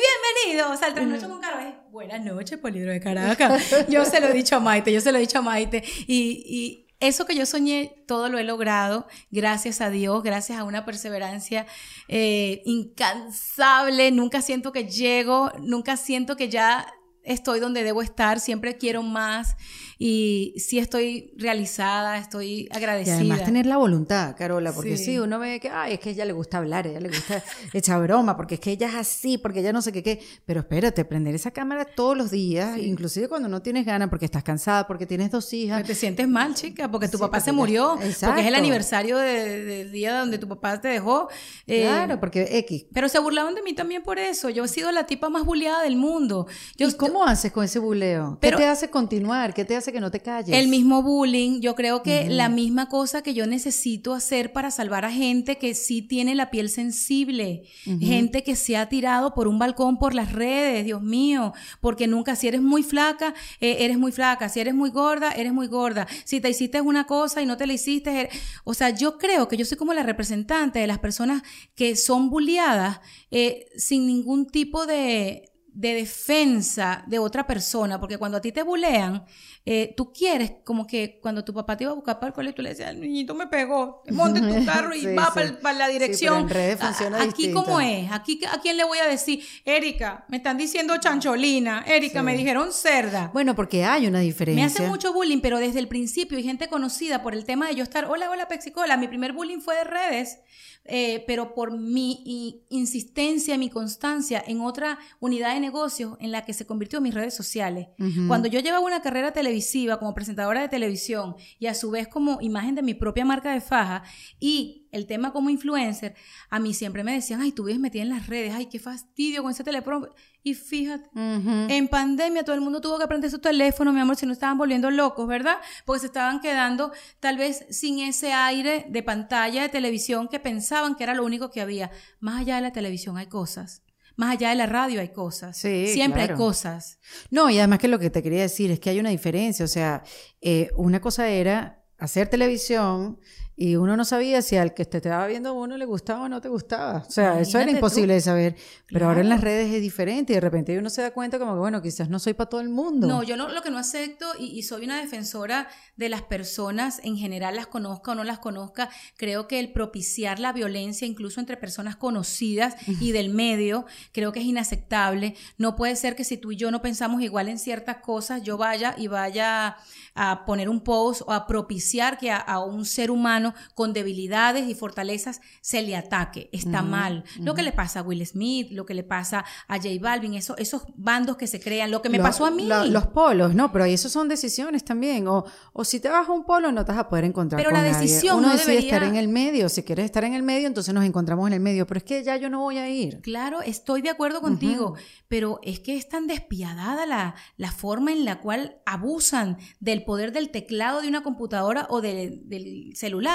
bienvenidos al Trasnoche con Caro. Es, buenas noches, Polidro de Caracas. Yo se lo he dicho a Maite, yo se lo he dicho a Maite. Y, y eso que yo soñé, todo lo he logrado, gracias a Dios, gracias a una perseverancia eh, incansable. Nunca siento que llego, nunca siento que ya estoy donde debo estar, siempre quiero más y sí estoy realizada, estoy agradecida. Y además tener la voluntad, Carola, porque sí. uno ve que, ay, es que a ella le gusta hablar, a ella le gusta echar broma, porque es que ella es así, porque ella no sé qué qué, pero espérate, prender esa cámara todos los días, inclusive cuando no tienes ganas, porque estás cansada, porque tienes dos hijas. te sientes mal, chica, porque tu papá se murió, porque es el aniversario del día donde tu papá te dejó. Eh, claro, porque X. Pero se burlaban de mí también por eso, yo he sido la tipa más bulleada del mundo. Yo, ¿Y cómo haces con ese buleo? ¿Qué te hace continuar? ¿Qué te hace que no te calles. El mismo bullying, yo creo que la misma cosa que yo necesito hacer para salvar a gente que sí tiene la piel sensible, gente que se ha tirado por un balcón por las redes, Dios mío, porque nunca, si eres muy flaca, eh, eres muy flaca, si eres muy gorda, eres muy gorda, si te hiciste una cosa y no te la hiciste, o sea, yo creo que yo soy como la representante de las personas que son bulliadas eh, sin ningún tipo de de defensa de otra persona, porque cuando a ti te bulean, eh, tú quieres como que cuando tu papá te iba a buscar para el colegio, tú le decías, el niñito me pegó, monte tu carro y va Para, la dirección. en redes funciona Aquí cómo es, aquí a quién le voy a decir, Erika, me están diciendo chancholina, Erika, me dijeron cerda. Bueno, porque hay una diferencia. Me hace mucho bullying, pero desde el principio hay gente conocida por el tema de yo estar, hola, hola, Pexicola, mi primer bullying fue de redes eh, pero por mi insistencia, mi constancia en otra unidad de negocios en la que se convirtió mis redes sociales. Cuando yo llevaba una carrera televisiva como presentadora de televisión y a su vez como imagen de mi propia marca de faja y el tema como influencer, a mí siempre me decían, ay, tú vives metida en las redes, ay, qué fastidio con ese teléfono. Y fíjate, en pandemia todo el mundo tuvo que aprender su teléfono, mi amor, si no estaban volviendo locos, ¿verdad? Porque se estaban quedando tal vez sin ese aire de pantalla de televisión que pensaban que era lo único que había. Más allá de la televisión hay cosas. Más allá de la radio hay cosas. Sí, Siempre hay cosas. No, y además que lo que te quería decir es que hay una diferencia. O sea, eh, una cosa era hacer televisión y uno no sabía si al que te estaba viendo uno le gustaba o no te gustaba. O sea, eso era imposible de saber. Pero ahora en las redes es diferente y de repente uno se da cuenta como que, bueno, quizás no soy para todo el mundo. No, yo no, lo que no acepto y, soy una defensora de las personas, en general las conozca o no las conozca, creo que el propiciar la violencia incluso entre personas conocidas y del medio, creo que es inaceptable. No puede ser que si tú y yo no pensamos igual en ciertas cosas, yo vaya y vaya a poner un post o a propiciar que a, un ser humano con debilidades y fortalezas se le ataque. Está mal. Lo que le pasa a Will Smith, lo que le pasa a J Balvin, eso, esos bandos que se crean, lo que me pasó a mí. los polos, ¿no? Pero eso son decisiones también. O, o si te vas a un polo, no te vas a poder encontrar Pero la decisión Uno no decide estar en el medio. Si quieres estar en el medio, entonces nos encontramos en el medio. Pero es que ya yo no voy a ir. Claro, estoy de acuerdo contigo. Pero es que es tan despiadada la, la forma en la cual abusan del poder del teclado de una computadora o del celular,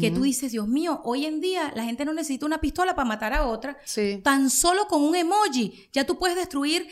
que tú dices, Dios mío, hoy en día la gente no necesita una pistola para matar a otra, tan solo con un emoji, ya tú puedes destruir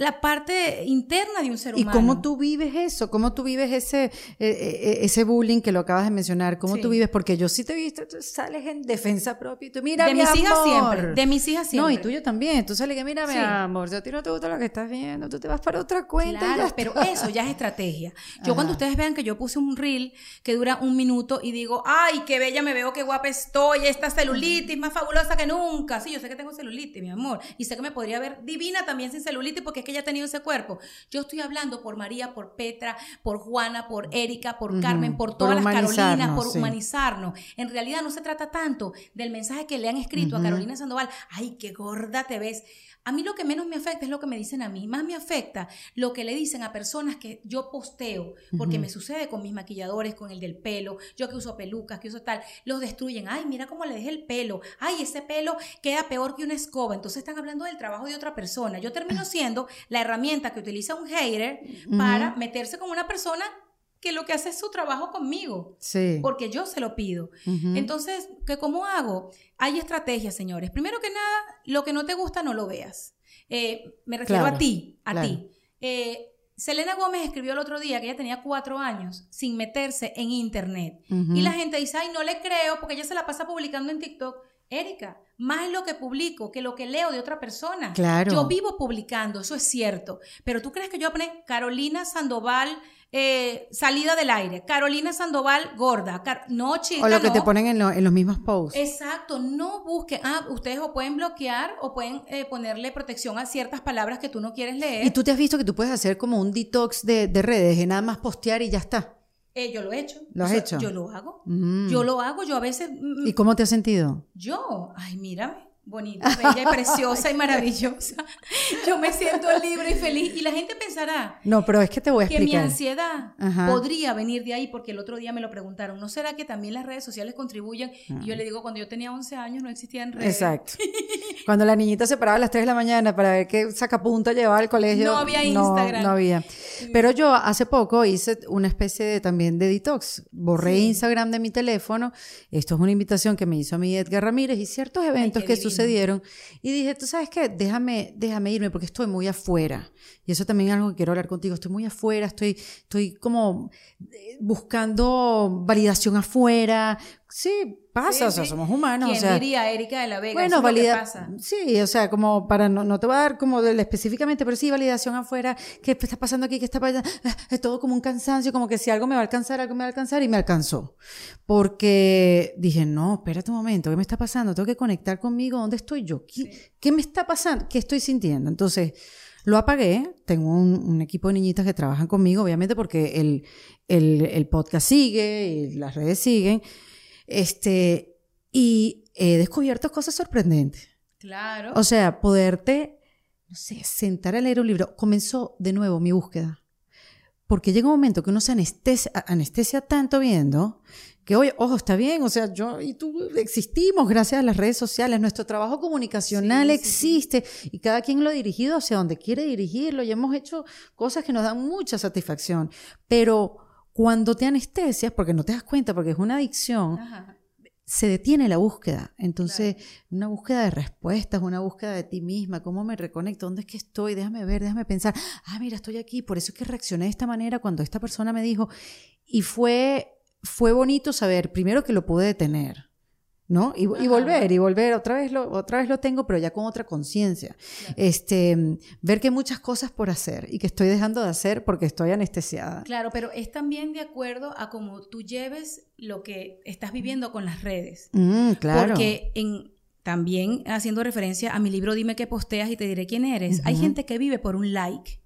la parte interna de un ser humano. ¿Y cómo tú vives eso? ¿Cómo tú vives ese, eh, eh, ese bullying que lo acabas de mencionar? ¿Cómo tú vives? Porque yo sí te he visto, tú sales en defensa propia y tú, mira, de mis hijas siempre, de mis hijas siempre. No, y tuyo también. Tú sales que, mira, mi amor, si a ti no te gusta lo que estás viendo, tú te vas para otra cuenta. Claro, pero eso ya es estrategia. Yo cuando ustedes vean que yo puse un reel que dura un minuto y digo, ay, qué bella me veo, qué guapa estoy, esta celulitis más fabulosa que nunca. Sí, yo sé que tengo celulitis, mi amor, y sé que me podría ver divina también sin celulitis porque es que ella ha tenido ese cuerpo. Yo estoy hablando por María, por Petra, por Juana, por Erika, por Carmen, por todas las Carolinas, por humanizarnos. En realidad no se trata tanto del mensaje que le han escrito a Carolina Sandoval, ay, qué gorda te ves. A mí lo que menos me afecta es lo que me dicen a mí, más me afecta lo que le dicen a personas que yo posteo, porque me sucede con mis maquilladores, con el del pelo, yo que uso pelucas, que uso tal, los destruyen, ay, mira cómo le dejé el pelo, ay, ese pelo queda peor que una escoba, entonces están hablando del trabajo de otra persona. Yo termino siendo la herramienta que utiliza un hater para meterse con una persona que lo que hace es su trabajo conmigo. Sí. Porque yo se lo pido. Entonces, ¿qué, ¿cómo hago? Hay estrategias, señores. Primero que nada, lo que no te gusta no lo veas. Eh, me refiero a ti, a ti. Eh, Selena Gómez escribió el otro día que ella tenía cuatro años sin meterse en internet. Y la gente dice, ay, no le creo porque ella se la pasa publicando en TikTok. Erika, más es lo que publico que lo que leo de otra persona. Claro. Yo vivo publicando, eso es cierto. Pero tú crees que yo voy a poner Carolina Sandoval eh, salida del aire, Carolina Sandoval gorda, no chica, O lo que no. te ponen en, lo- en los mismos posts. Exacto, no busquen. Ah, ustedes o pueden bloquear o pueden eh, ponerle protección a ciertas palabras que tú no quieres leer. Y tú te has visto que tú puedes hacer como un detox de, de redes, de nada más postear y ya está. Eh, yo lo he hecho. ¿Lo has hecho? Yo lo hago. Mm. Yo lo hago. Yo a veces. mm, ¿Y cómo te has sentido? Yo, ay, mírame, bonita, bella y preciosa y maravillosa. Yo me siento libre y feliz. Y la gente pensará No, pero es que te voy a que mi explicar. ansiedad Ajá. podría venir de ahí, porque el otro día me lo preguntaron. ¿No será que también las redes sociales contribuyen? Y yo le digo, cuando yo tenía 11 años no existían redes. Exacto. Cuando la niñita se paraba a las 3 de la mañana para ver qué sacapunta llevaba al colegio. No había no- Instagram. No, había. Pero yo hace poco hice una especie de, también de detox. Borré Instagram de mi teléfono. Esto es una invitación que me hizo a mí Edgar Ramírez y ciertos eventos que divino. Sucedieron. Y dije, tú sabes qué, déjame, déjame irme porque estoy muy afuera. Y eso también es algo que quiero hablar contigo. Estoy muy afuera, estoy, estoy como eh, buscando validación afuera. Sí, pasa, Sí, o sea, sí. somos humanos. ¿Quién o sea, diría Erika de la Vega? bueno, Eso es lo que valida. pasa. Sí, o sea, como para no, no te voy a dar como del específicamente, pero sí validación afuera, qué está pasando aquí, qué está pasando, Ah, es todo como un cansancio, como que si algo me va a alcanzar, algo me va a alcanzar y me alcanzó. Porque dije, no, espérate un momento, ¿qué me está pasando? Tengo que conectar conmigo, ¿dónde estoy yo? ¿Qué, qué me está pasando? ¿Qué estoy sintiendo? Entonces, lo apagué, tengo un, un equipo de niñitas que trabajan conmigo, obviamente porque el, el, el podcast sigue y las redes siguen, este, y he descubierto cosas sorprendentes. Claro. O sea, poderte, no sé, sentar a leer un libro. Comenzó de nuevo mi búsqueda. Porque llega un momento que uno se anestesia, anestesia tanto viendo que, oye, ojo, está bien, o sea, yo y tú existimos gracias a las redes sociales, nuestro trabajo comunicacional Sí, sí, sí. existe y cada quien lo ha dirigido hacia donde quiere dirigirlo y hemos hecho cosas que nos dan mucha satisfacción. Pero cuando te anestesias, porque no te das cuenta, porque es una adicción, Ajá. se detiene la búsqueda. Entonces, una búsqueda de respuestas, una búsqueda de ti misma, cómo me reconecto, dónde es que estoy, déjame ver, déjame pensar, ah, mira, estoy aquí, por eso es que reaccioné de esta manera cuando esta persona me dijo, y fue, fue bonito saber, primero que lo pude detener. ¿No? Y, volver, y volver, otra vez lo, otra vez lo tengo, pero ya con otra conciencia. Este, ver que hay muchas cosas por hacer y que estoy dejando de hacer porque estoy anestesiada. Claro, pero es también de acuerdo a cómo tú lleves lo que estás viviendo con las redes. Mm, claro. Porque en, también haciendo referencia a mi libro Dime qué posteas y te diré quién eres, hay gente que vive por un like.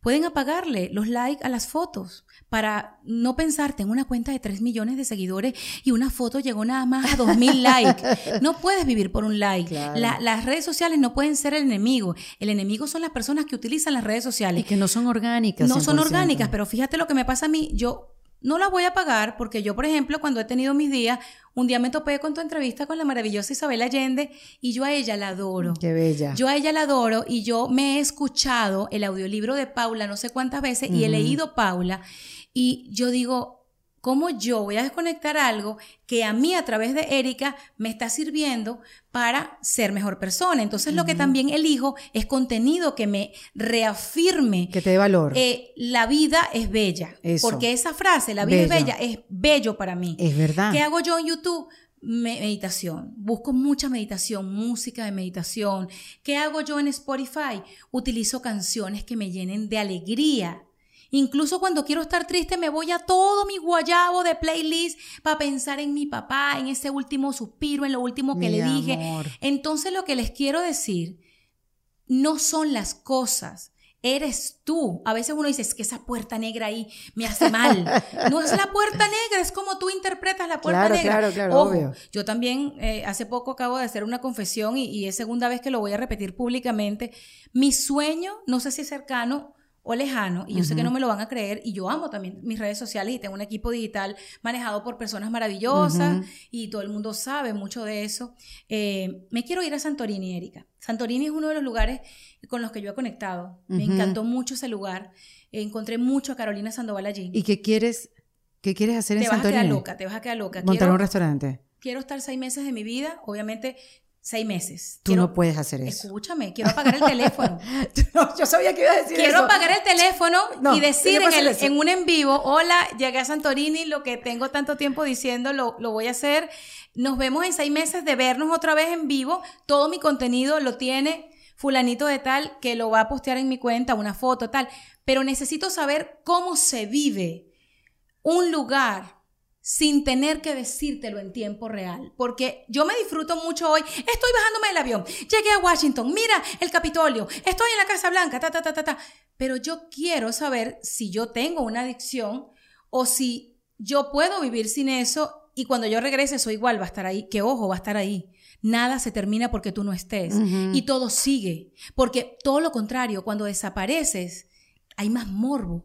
Pueden apagarle los likes a las fotos para no pensar, tengo una cuenta de 3 millones de seguidores y una foto llegó nada más a 2 mil likes. No puedes vivir por un like. Claro. La- las redes sociales no pueden ser el enemigo. El enemigo son las personas que utilizan las redes sociales. Y que no son orgánicas. No son 100%. orgánicas, pero fíjate lo que me pasa a mí. Yo no las voy a pagar porque yo, por ejemplo, cuando he tenido mis días, un día me topé con tu entrevista con la maravillosa Isabel Allende y yo a ella la adoro. Qué bella. Yo a ella la adoro y yo me he escuchado el audiolibro de Paula no sé cuántas veces y he leído Paula y yo digo, ¿cómo yo voy a desconectar algo que a mí a través de Erika me está sirviendo para ser mejor persona? Entonces lo que también elijo es contenido que me reafirme que te dé valor. eh, la vida es bella. Eso. Porque esa frase, la vida Bella. es bella, es bello para mí. es verdad. ¿Qué hago yo en YouTube? Me- meditación. Busco mucha meditación, música de meditación. ¿Qué hago yo en Spotify? Utilizo canciones que me llenen de alegría. Incluso cuando quiero estar triste me voy a todo mi guayabo de playlist para pensar en mi papá, en ese último suspiro, en lo último que Mi le dije. amor. Entonces lo que les quiero decir no son las cosas. Eres tú. A veces uno dice, es que esa puerta negra ahí me hace mal. No es la puerta negra, es como tú interpretas la puerta Claro, negra. claro, claro, Ojo, obvio. yo también eh, hace poco acabo de hacer una confesión y, y es segunda vez que lo voy a repetir públicamente. Mi sueño, no sé si es cercano o lejano, y yo sé que no me lo van a creer, y yo amo también mis redes sociales y tengo un equipo digital manejado por personas maravillosas y todo el mundo sabe mucho de eso. Eh, me quiero ir a Santorini, Erika. Santorini es uno de los lugares con los que yo he conectado. Me encantó mucho ese lugar. Encontré mucho a Carolina Sandoval allí. ¿Y qué quieres, qué quieres hacer te en vas a Santorini? quedar loca, te vas a quedar loca. Montar Quiero- un restaurante. quiero estar seis meses de mi vida, obviamente seis meses. Tú no puedes hacer eso. Escúchame, quiero apagar el teléfono. no, yo sabía que iba a decir quiero eso. apagar el teléfono No, y decir en, el- en un en vivo, hola, llegué a Santorini, lo que tengo tanto tiempo diciendo lo, lo voy a hacer. Nos vemos en seis meses de vernos otra vez en vivo. Todo mi contenido lo tiene fulanito de tal que lo va a postear en mi cuenta, una foto, tal. Pero necesito saber cómo se vive un lugar sin tener que decírtelo en tiempo real. Porque yo me disfruto mucho hoy. Estoy bajándome del avión. Llegué a Washington. Mira el Capitolio. Estoy en la Casa Blanca. Ta, ta, ta, ta, ta. Pero yo quiero saber si yo tengo una adicción o si yo puedo vivir sin eso y cuando yo regrese eso igual va a estar ahí. Que ojo, va a estar ahí. Nada se termina porque tú no estés. Y todo sigue. Porque todo lo contrario, cuando desapareces, hay más morbo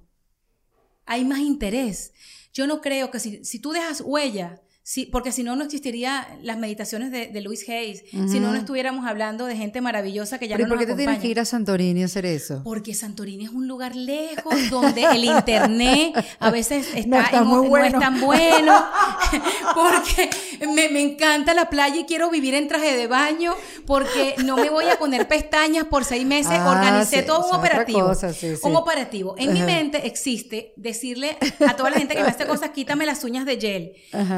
hay más interés. Yo no creo que si, si tú dejas huella, si, porque si no, no existirían las meditaciones de, de Louis Hayes, si no, no estuviéramos hablando de gente maravillosa que ya Pero ¿y no por qué nos te tienes que ir a Santorini a hacer eso? Porque Santorini es un lugar lejos donde el internet a veces está, No está en- muy no bueno. es tan bueno. Porque me, me encanta la playa y quiero vivir en traje de baño. Porque no me voy a poner pestañas por seis meses. Ah, Organicé sí, todo un operativo. cosa, sí, sí. Un operativo. En mi mente existe decirle a toda la gente que me hace cosas, quítame las uñas de gel.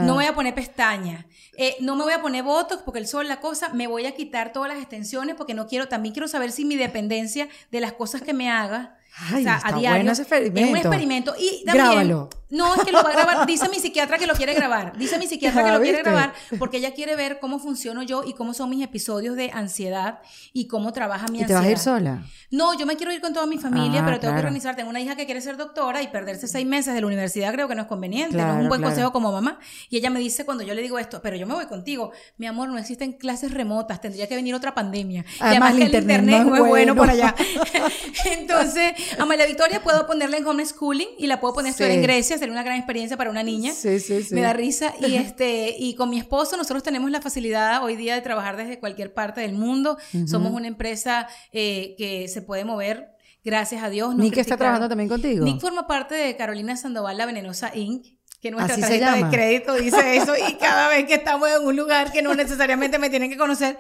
No voy a poner pestañas. Eh, no me voy a poner botox porque el sol, la cosa. Me voy a quitar todas las extensiones porque no quiero. También quiero saber si mi dependencia de las cosas que me haga. Ay, o sea, está a diario. Es un experimento. experimento. Y también, Grábalo. No, es que lo va a grabar. Dice mi psiquiatra que lo quiere grabar. Dice mi psiquiatra que Ah, lo quiere ¿viste? grabar porque ella quiere ver cómo funciono yo y cómo son mis episodios de ansiedad y cómo trabaja mi ¿Y te ansiedad. vas a ir sola? No, yo me quiero ir con toda mi familia, Ah, pero tengo que organizar. Tengo una hija que quiere ser doctora y perderse seis meses de la universidad creo que no es conveniente. no es un buen claro. consejo como mamá. Y ella me dice cuando yo le digo esto, pero yo me voy contigo. Mi amor, no existen clases remotas. Tendría que venir otra pandemia. Y Además, el que internet no es bueno bueno. por allá. Entonces, Amalia Victoria puedo ponerla en homeschooling y la puedo poner a Sí. en Grecia. Sería una gran experiencia para una niña. Sí, sí, sí. Me da risa. Y, este, y con mi esposo nosotros tenemos la facilidad hoy día de trabajar desde cualquier parte del mundo. Somos una empresa eh, que se puede mover, gracias a Dios. Nos Nick está trabajando también contigo. Nick forma parte de Carolina Sandoval, la venenosa Inc., que nuestra Así tarjeta de crédito dice eso. Y cada vez que estamos en un lugar que no necesariamente me tienen que conocer,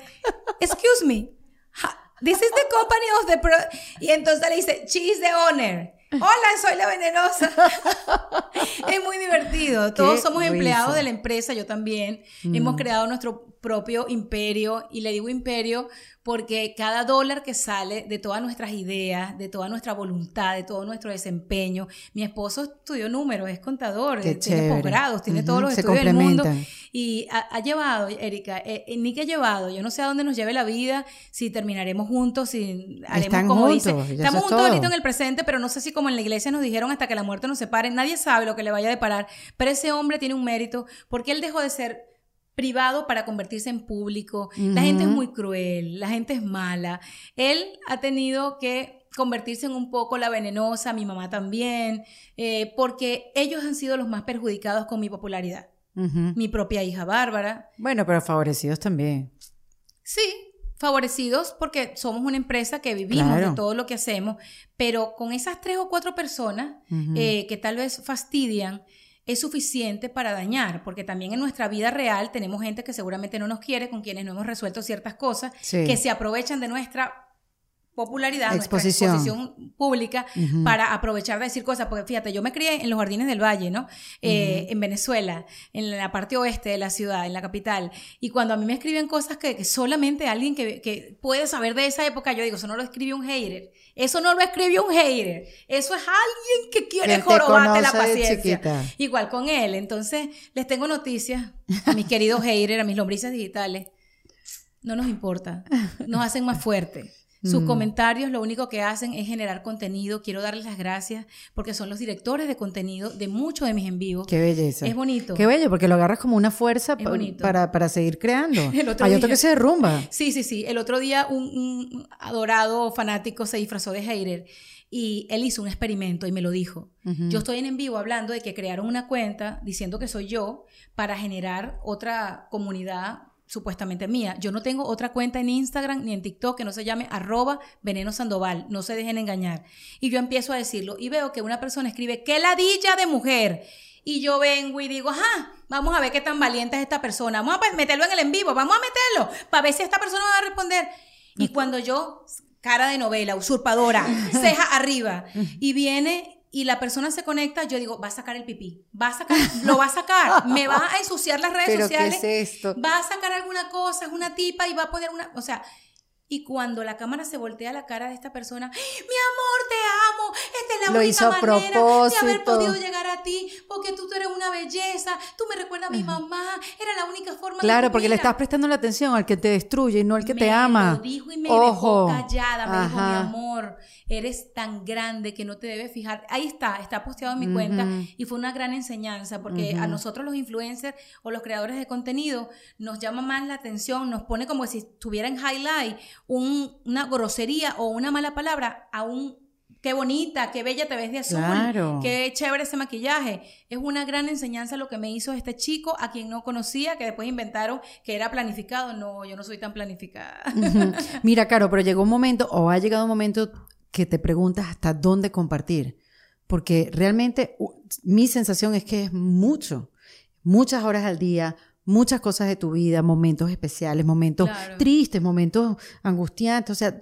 excuse me, this is the company of the... Pro y entonces le dice, she's the owner. Hola, soy la venenosa. es muy divertido. Todos somos risa. empleados de la empresa, yo también. Mm. Hemos creado nuestro propio imperio y le digo imperio porque cada dólar que sale de todas nuestras ideas, de toda nuestra voluntad, de todo nuestro desempeño. Mi esposo estudió números, es contador, Qué tiene posgrados, tiene todos los se estudios del mundo. Y ha, ha llevado, Erika, eh, eh, Nick ha llevado, yo no sé a dónde nos lleve la vida, si terminaremos juntos, si haremos Están como juntos, dice. Estamos es juntos todo. ahorita en el presente, pero no sé si como en la iglesia nos dijeron hasta que la muerte nos separe, nadie sabe lo que le vaya a deparar, pero ese hombre tiene un mérito porque él dejó de ser privado para convertirse en público. La gente es muy cruel, la gente es mala. Él ha tenido que convertirse en un poco la venenosa, mi mamá también, eh, porque ellos han sido los más perjudicados con mi popularidad. Mi propia hija Bárbara. Bueno, pero favorecidos también. Sí, favorecidos porque somos una empresa que vivimos Claro. de todo lo que hacemos, pero con esas tres o cuatro personas eh, que tal vez fastidian, es suficiente para dañar, porque también en nuestra vida real tenemos gente que seguramente no nos quiere, con quienes no hemos resuelto ciertas cosas, Sí. que se aprovechan de nuestra popularidad, Exposición. nuestra exposición pública Ujú. para aprovechar de decir cosas, porque fíjate, yo me crié en los Jardines del Valle, ¿no? Eh, En Venezuela, en la parte oeste de la ciudad, en la capital, y cuando a mí me escriben cosas que, que solamente alguien que, que puede saber de esa época, yo digo, eso no lo escribió un hater, eso no lo escribió un hater, eso es alguien que quiere jorobarte la paciencia. Igual con él, entonces les tengo noticias, a mis queridos haters, a mis lombrices digitales, no nos importa, nos hacen más fuertes. Sus Mm. comentarios lo único que hacen es generar contenido. Quiero darles las gracias porque son los directores de contenido de muchos de mis en vivos. Qué belleza. Es bonito. Qué bello, porque lo agarras como una fuerza pa- para, para seguir creando. El otro Hay otro día- que se derrumba. Sí, sí, sí. El otro día un, un adorado fanático se disfrazó de hater y él hizo un experimento y me lo dijo. Yo estoy en en vivo hablando de que crearon una cuenta diciendo que soy yo para generar otra comunidad supuestamente mía. Yo no tengo otra cuenta en Instagram ni en TikTok que no se llame arroba veneno sandoval, no se dejen engañar. Y yo empiezo a decirlo y veo que una persona escribe, qué ladilla de mujer. Y yo vengo y digo, ajá, vamos a ver qué tan valiente es esta persona, vamos a meterlo en el en vivo, vamos a meterlo para ver si esta persona me va a responder. Y cuando yo, cara de novela, usurpadora, ceja arriba, y viene y la persona se conecta, yo digo, va a sacar el pipí, va a sacar, lo va a sacar, me va a ensuciar las redes sociales, ¿qué es esto? va a sacar alguna cosa, es una tipa y va a poner una, o sea, y cuando la cámara se voltea a la cara de esta persona, mi amor, te amo, esta es la Lo única hizo manera de haber podido llegar a ti, porque tú, tú eres una belleza, tú me recuerdas a mi mamá, era la única forma de Claro, porque le vida". estás prestando la atención al que te destruye y no al que te ama. Lo dijo y me Ojo. dejó callada. Me dijo, mi amor, eres tan grande que no te debes fijar. Ahí está, está posteado en mi cuenta y fue una gran enseñanza porque a nosotros los influencers o los creadores de contenido nos llama más la atención, nos pone como si estuviera en highlight un- una grosería o una mala palabra a un qué bonita, qué bella te ves de azul, Claro. qué chévere ese maquillaje. Es una gran enseñanza lo que me hizo este chico a quien no conocía, que después inventaron que era planificado. No, yo no soy tan planificada. Mira, Caro, pero llegó un momento, o ha llegado un momento que te preguntas hasta dónde compartir. Porque realmente mi sensación es que es mucho, muchas horas al día, muchas cosas de tu vida, momentos especiales, momentos Claro. tristes, momentos angustiantes. O sea,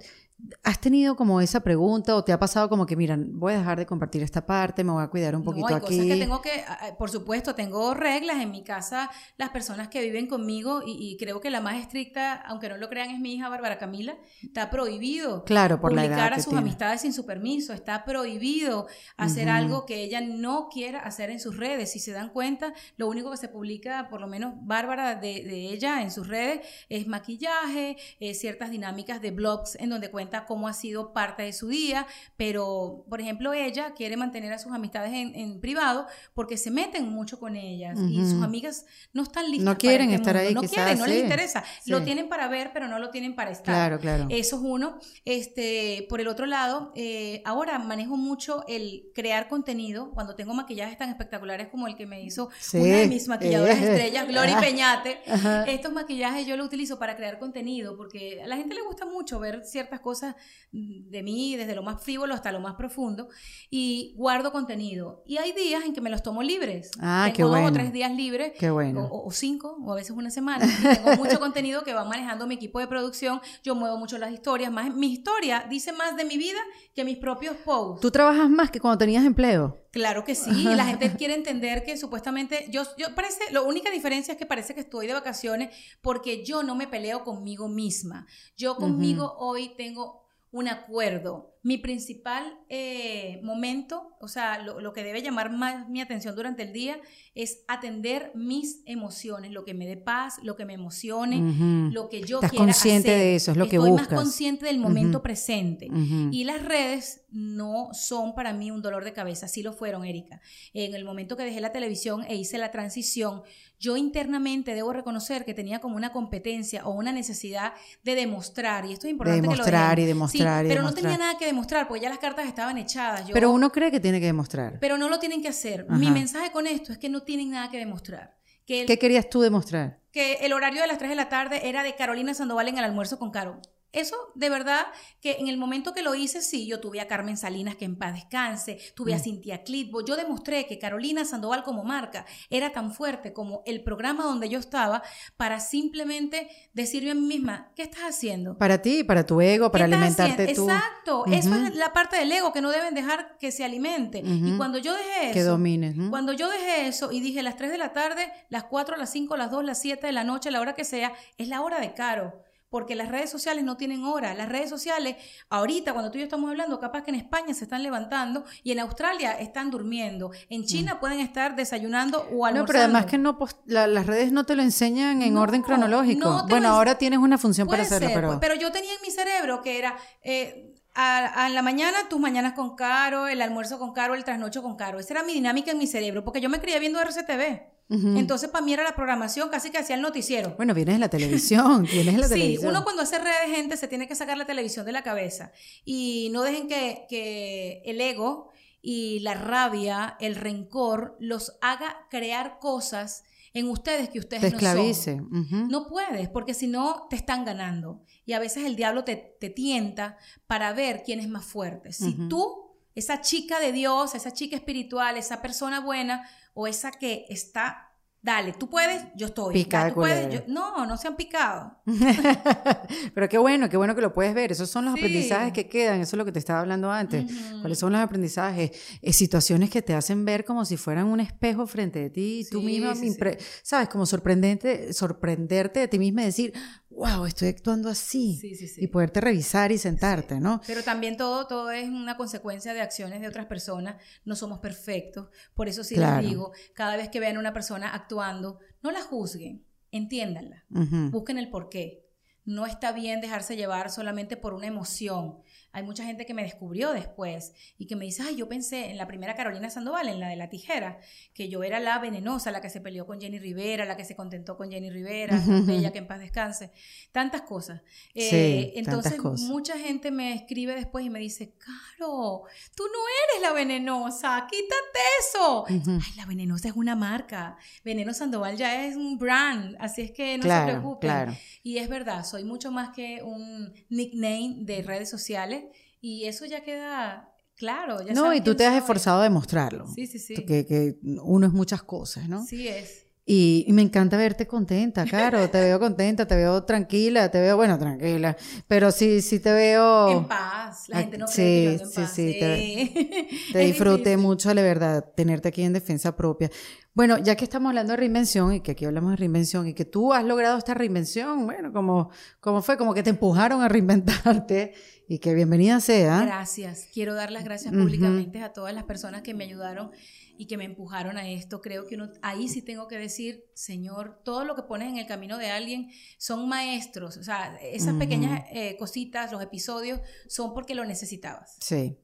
¿has tenido como esa pregunta o te ha pasado como que, mira, voy a dejar de compartir esta parte, me voy a cuidar un poquito no, hay aquí? cosas que tengo que, ah, ah, por supuesto, tengo reglas en mi casa, las personas que viven conmigo y, y creo que la más estricta, aunque no lo crean, es mi hija Bárbara Camila, está prohibido Claro, por la publicar edad a sus tiene. amistades sin su permiso, está prohibido hacer algo que ella no quiera hacer en sus redes. Si se dan cuenta, lo único que se publica, por lo menos Bárbara, de, de ella en sus redes, es maquillaje, eh, ciertas dinámicas de blogs en donde cuenta cómo ha sido parte de su día, pero, por ejemplo, ella quiere mantener a sus amistades en, en privado porque se meten mucho con ellas y Ujú. sus amigas no están listas. No para quieren este estar mundo, ahí, No quizás, quieren, no les sí. interesa. Lo tienen para ver, pero no lo tienen para estar. Claro, claro. Eso es uno. Este, por el otro lado, eh, ahora manejo mucho el crear contenido cuando tengo maquillajes tan espectaculares como el que me hizo Sí, una de mis maquilladoras eh, estrellas, ajá, Peñate. ajá. Estos maquillajes yo los utilizo para crear contenido porque a la gente le gusta mucho ver ciertas cosas de mí, desde lo más frívolo hasta lo más profundo, y guardo contenido. Y hay días en que me los tomo libres. Ah, tengo qué dos bueno. o tres días libres Qué bueno. o, o cinco, o a veces una semana. Y tengo mucho contenido que va manejando mi equipo de producción. Yo muevo mucho las historias. Más, mi historia dice más de mi vida que mis propios posts. ¿Tú trabajas más que cuando tenías empleo? Claro que sí. y La gente quiere entender que supuestamente yo, yo parece, la única diferencia es que parece que estoy de vacaciones porque yo no me peleo conmigo misma. Yo conmigo hoy tengo un acuerdo. Mi principal eh, momento, o sea, lo, lo que debe llamar más mi atención durante el día es atender mis emociones, lo que me dé paz, lo que me emocione, lo que yo Estás quiera consciente hacer. de eso, es lo que Estoy buscas. más consciente del momento presente. Y las redes no son para mí un dolor de cabeza, sí lo fueron, Erika. En el momento que dejé la televisión e hice la transición, yo internamente debo reconocer que tenía como una competencia o una necesidad de demostrar, y esto es importante demostrar que y lo demostrar Sí, y pero no demostrar. tenía nada que demostrar, porque ya las cartas estaban echadas. Yo- Pero uno cree que tiene que demostrar. pero no lo tienen que hacer. Ajá. Mi mensaje con esto es que no tienen nada que demostrar. Que el, ¿Qué querías tú demostrar? que el horario de las 3 de la tarde era de Carolina Sandoval en el almuerzo con Caro. Eso, de verdad, que en el momento que lo hice, sí, yo tuve a Carmen Salinas, que en paz descanse, tuve a Mm. Cintia Clitbo, yo demostré que Carolina Sandoval como marca era tan fuerte como el programa donde yo estaba para simplemente decirme a mí misma, ¿qué estás haciendo? Para ti, para tu ego, para ¿Qué estás alimentarte tú. Exacto, eso es la parte del ego que no deben dejar que se alimente. Y cuando yo dejé eso, Que cuando yo dejé eso y dije las 3 de la tarde, las 4, las 5, las 2, las 7 de la noche, la hora que sea, es la hora de Caro. Porque las redes sociales no tienen hora. Las redes sociales, ahorita cuando tú y yo estamos hablando, capaz que en España se están levantando y en Australia están durmiendo. En China pueden estar desayunando o almorzando. Mm. No, pero además que no post- la- las redes no te lo enseñan en No, orden cronológico. no bueno, ahora tienes una función para hacerlo, ser, pero, pues, pero yo tenía en mi cerebro que era eh, a, a la mañana tus mañanas con Caro, el almuerzo con Caro, el trasnocho con Caro. Esa era mi dinámica en mi cerebro, porque yo me crié viendo RCTV. Entonces, para mí era la programación, casi que hacía el noticiero. bueno, vienes de la televisión, vienes de la Sí, televisión. uno cuando hace redes, gente, se tiene que sacar la televisión de la cabeza. Y no dejen que, que el ego y la rabia, el rencor, los haga crear cosas en ustedes que ustedes te no esclavice. son. No puedes, porque si no, te están ganando. Y a veces el diablo te, te tienta para ver quién es más fuerte. Si tú, esa chica de Dios, esa chica espiritual, esa persona buena, o esa que está, dale, tú puedes, yo estoy. De tú puedes, yo- no, no se han picado. Pero qué bueno, qué bueno que lo puedes ver. Esos son los Sí. aprendizajes que quedan. Eso es lo que te estaba hablando antes. ¿Cuáles son los aprendizajes? Eh, situaciones que te hacen ver como si fueran un espejo frente de ti tú misma, sí, sí. impre- ¿sabes? Como sorprendente, sorprenderte de ti misma y decir, wow, estoy actuando así. Sí, sí, sí. Y poderte revisar y sentarte, ¿no? Pero también todo, todo es una consecuencia de acciones de otras personas. No somos perfectos. Por eso sí Claro. les digo, cada vez que vean a una persona actuando, no la juzguen, entiéndanla. Busquen el porqué. No está bien dejarse llevar solamente por una emoción. Hay mucha gente que me descubrió después y que me dice, ay, yo pensé en la primera Carolina Sandoval, en la de la tijera, que yo era la venenosa, la que se peleó con Jenny Rivera, la que se contentó con Jenny Rivera, tan bella que en paz descanse. Tantas cosas. Eh, Sí, entonces, tantas cosas. mucha gente me escribe después y me dice, Caro, tú no eres la venenosa, quítate eso. Ay, la venenosa es una marca. Veneno Sandoval ya es un brand, así es que no se preocupen. claro. Y es verdad, soy mucho más que un nickname de redes sociales y eso ya queda claro. Ya No, y tú te has esforzado a demostrarlo. Sí, sí, sí. Que, que uno es muchas cosas, ¿no? Sí es. Y, y me encanta verte contenta, Caro. Te veo contenta, te veo tranquila, te veo, bueno, tranquila. Pero sí, sí te veo. En paz. La Ah, gente no sí, cree que yo en sí, paz. sí, te-. Te disfruté difícil. mucho, la verdad, tenerte aquí en defensa propia. Bueno, ya que estamos hablando de reinvención y que aquí hablamos de reinvención y que tú has logrado esta reinvención, bueno, como, como fue, como que te empujaron a reinventarte y que bienvenida sea. Gracias. Quiero dar las gracias públicamente a todas las personas que me ayudaron y que me empujaron a esto. Creo que uno, ahí sí tengo que decir, Señor, todo lo que pones en el camino de alguien son maestros. O sea, esas pequeñas eh, cositas, los episodios, son porque lo necesitabas. Sí.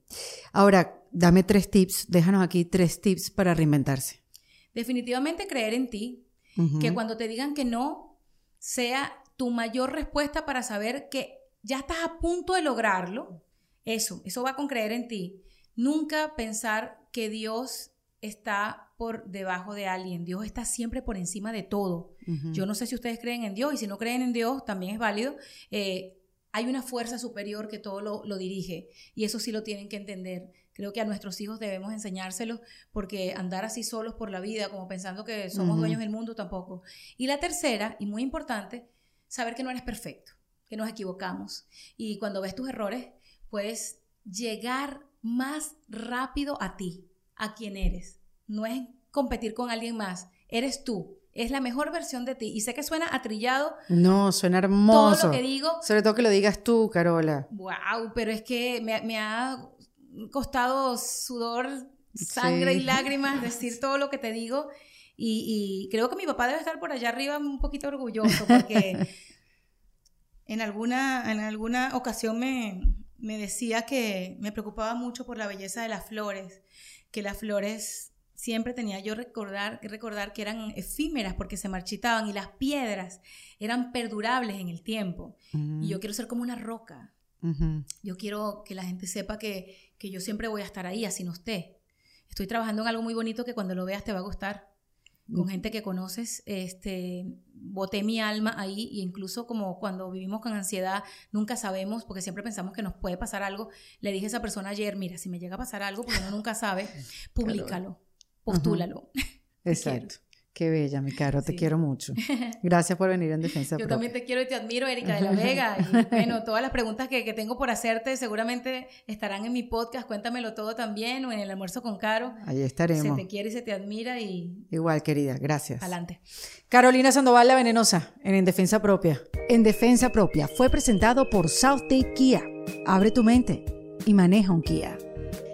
Ahora, dame tres tips, déjanos aquí tres tips para reinventarse. Definitivamente creer en ti, que cuando te digan que no, sea tu mayor respuesta para saber que ya estás a punto de lograrlo. Eso, eso va con creer en ti. Nunca pensar que Dios está por debajo de alguien. Dios está siempre por encima de todo. Yo no sé si ustedes creen en Dios y si no creen en Dios también es válido. Eh, hay una fuerza superior que todo lo, lo dirige y eso sí lo tienen que entender. Creo que a nuestros hijos debemos enseñárselos porque andar así solos por la vida como pensando que somos Ujú. dueños del mundo tampoco. Y la tercera, y muy importante, saber que no eres perfecto, que nos equivocamos. Y cuando ves tus errores, puedes llegar más rápido a ti, a quien eres. No es competir con alguien más, eres tú. Es la mejor versión de ti. Y sé que suena atrillado No, suena todo hermoso. lo que digo. Sobre todo que lo digas tú, Carola. Wow, pero es que me, me ha costado sudor, sangre Sí. y lágrimas decir todo lo que te digo. Y, y creo que mi papá debe estar por allá arriba un poquito orgulloso porque en alguna, en alguna ocasión me, me decía que me preocupaba mucho por la belleza de las flores, que las flores siempre tenía yo recordar, que recordar que eran efímeras porque se marchitaban y las piedras eran perdurables en el tiempo. Y yo quiero ser como una roca. Yo quiero que la gente sepa que, que yo siempre voy a estar ahí, así no esté. Estoy trabajando en algo muy bonito que cuando lo veas te va a gustar. Con gente que conoces, este, boté mi alma ahí e incluso como cuando vivimos con ansiedad, nunca sabemos, porque siempre pensamos que nos puede pasar algo. Le dije a esa persona ayer, mira, si me llega a pasar algo, porque uno nunca sabe, públicalo, postúlalo. Exacto. Qué bella, mi Caro, te Sí. quiero mucho. Gracias por venir en defensa Yo propia. también te quiero y te admiro, Erika de la Vega. Y bueno, todas las preguntas que, que tengo por hacerte seguramente estarán en mi podcast. Cuéntamelo todo también o en el almuerzo con Caro. Ahí Se estaremos. te quiere y se te admira y Igual, querida, gracias. adelante. Carolina Sandoval, la venenosa, en En Defensa Propia. En Defensa Propia fue presentado por Southdale Kia. Abre tu mente y maneja un Kia.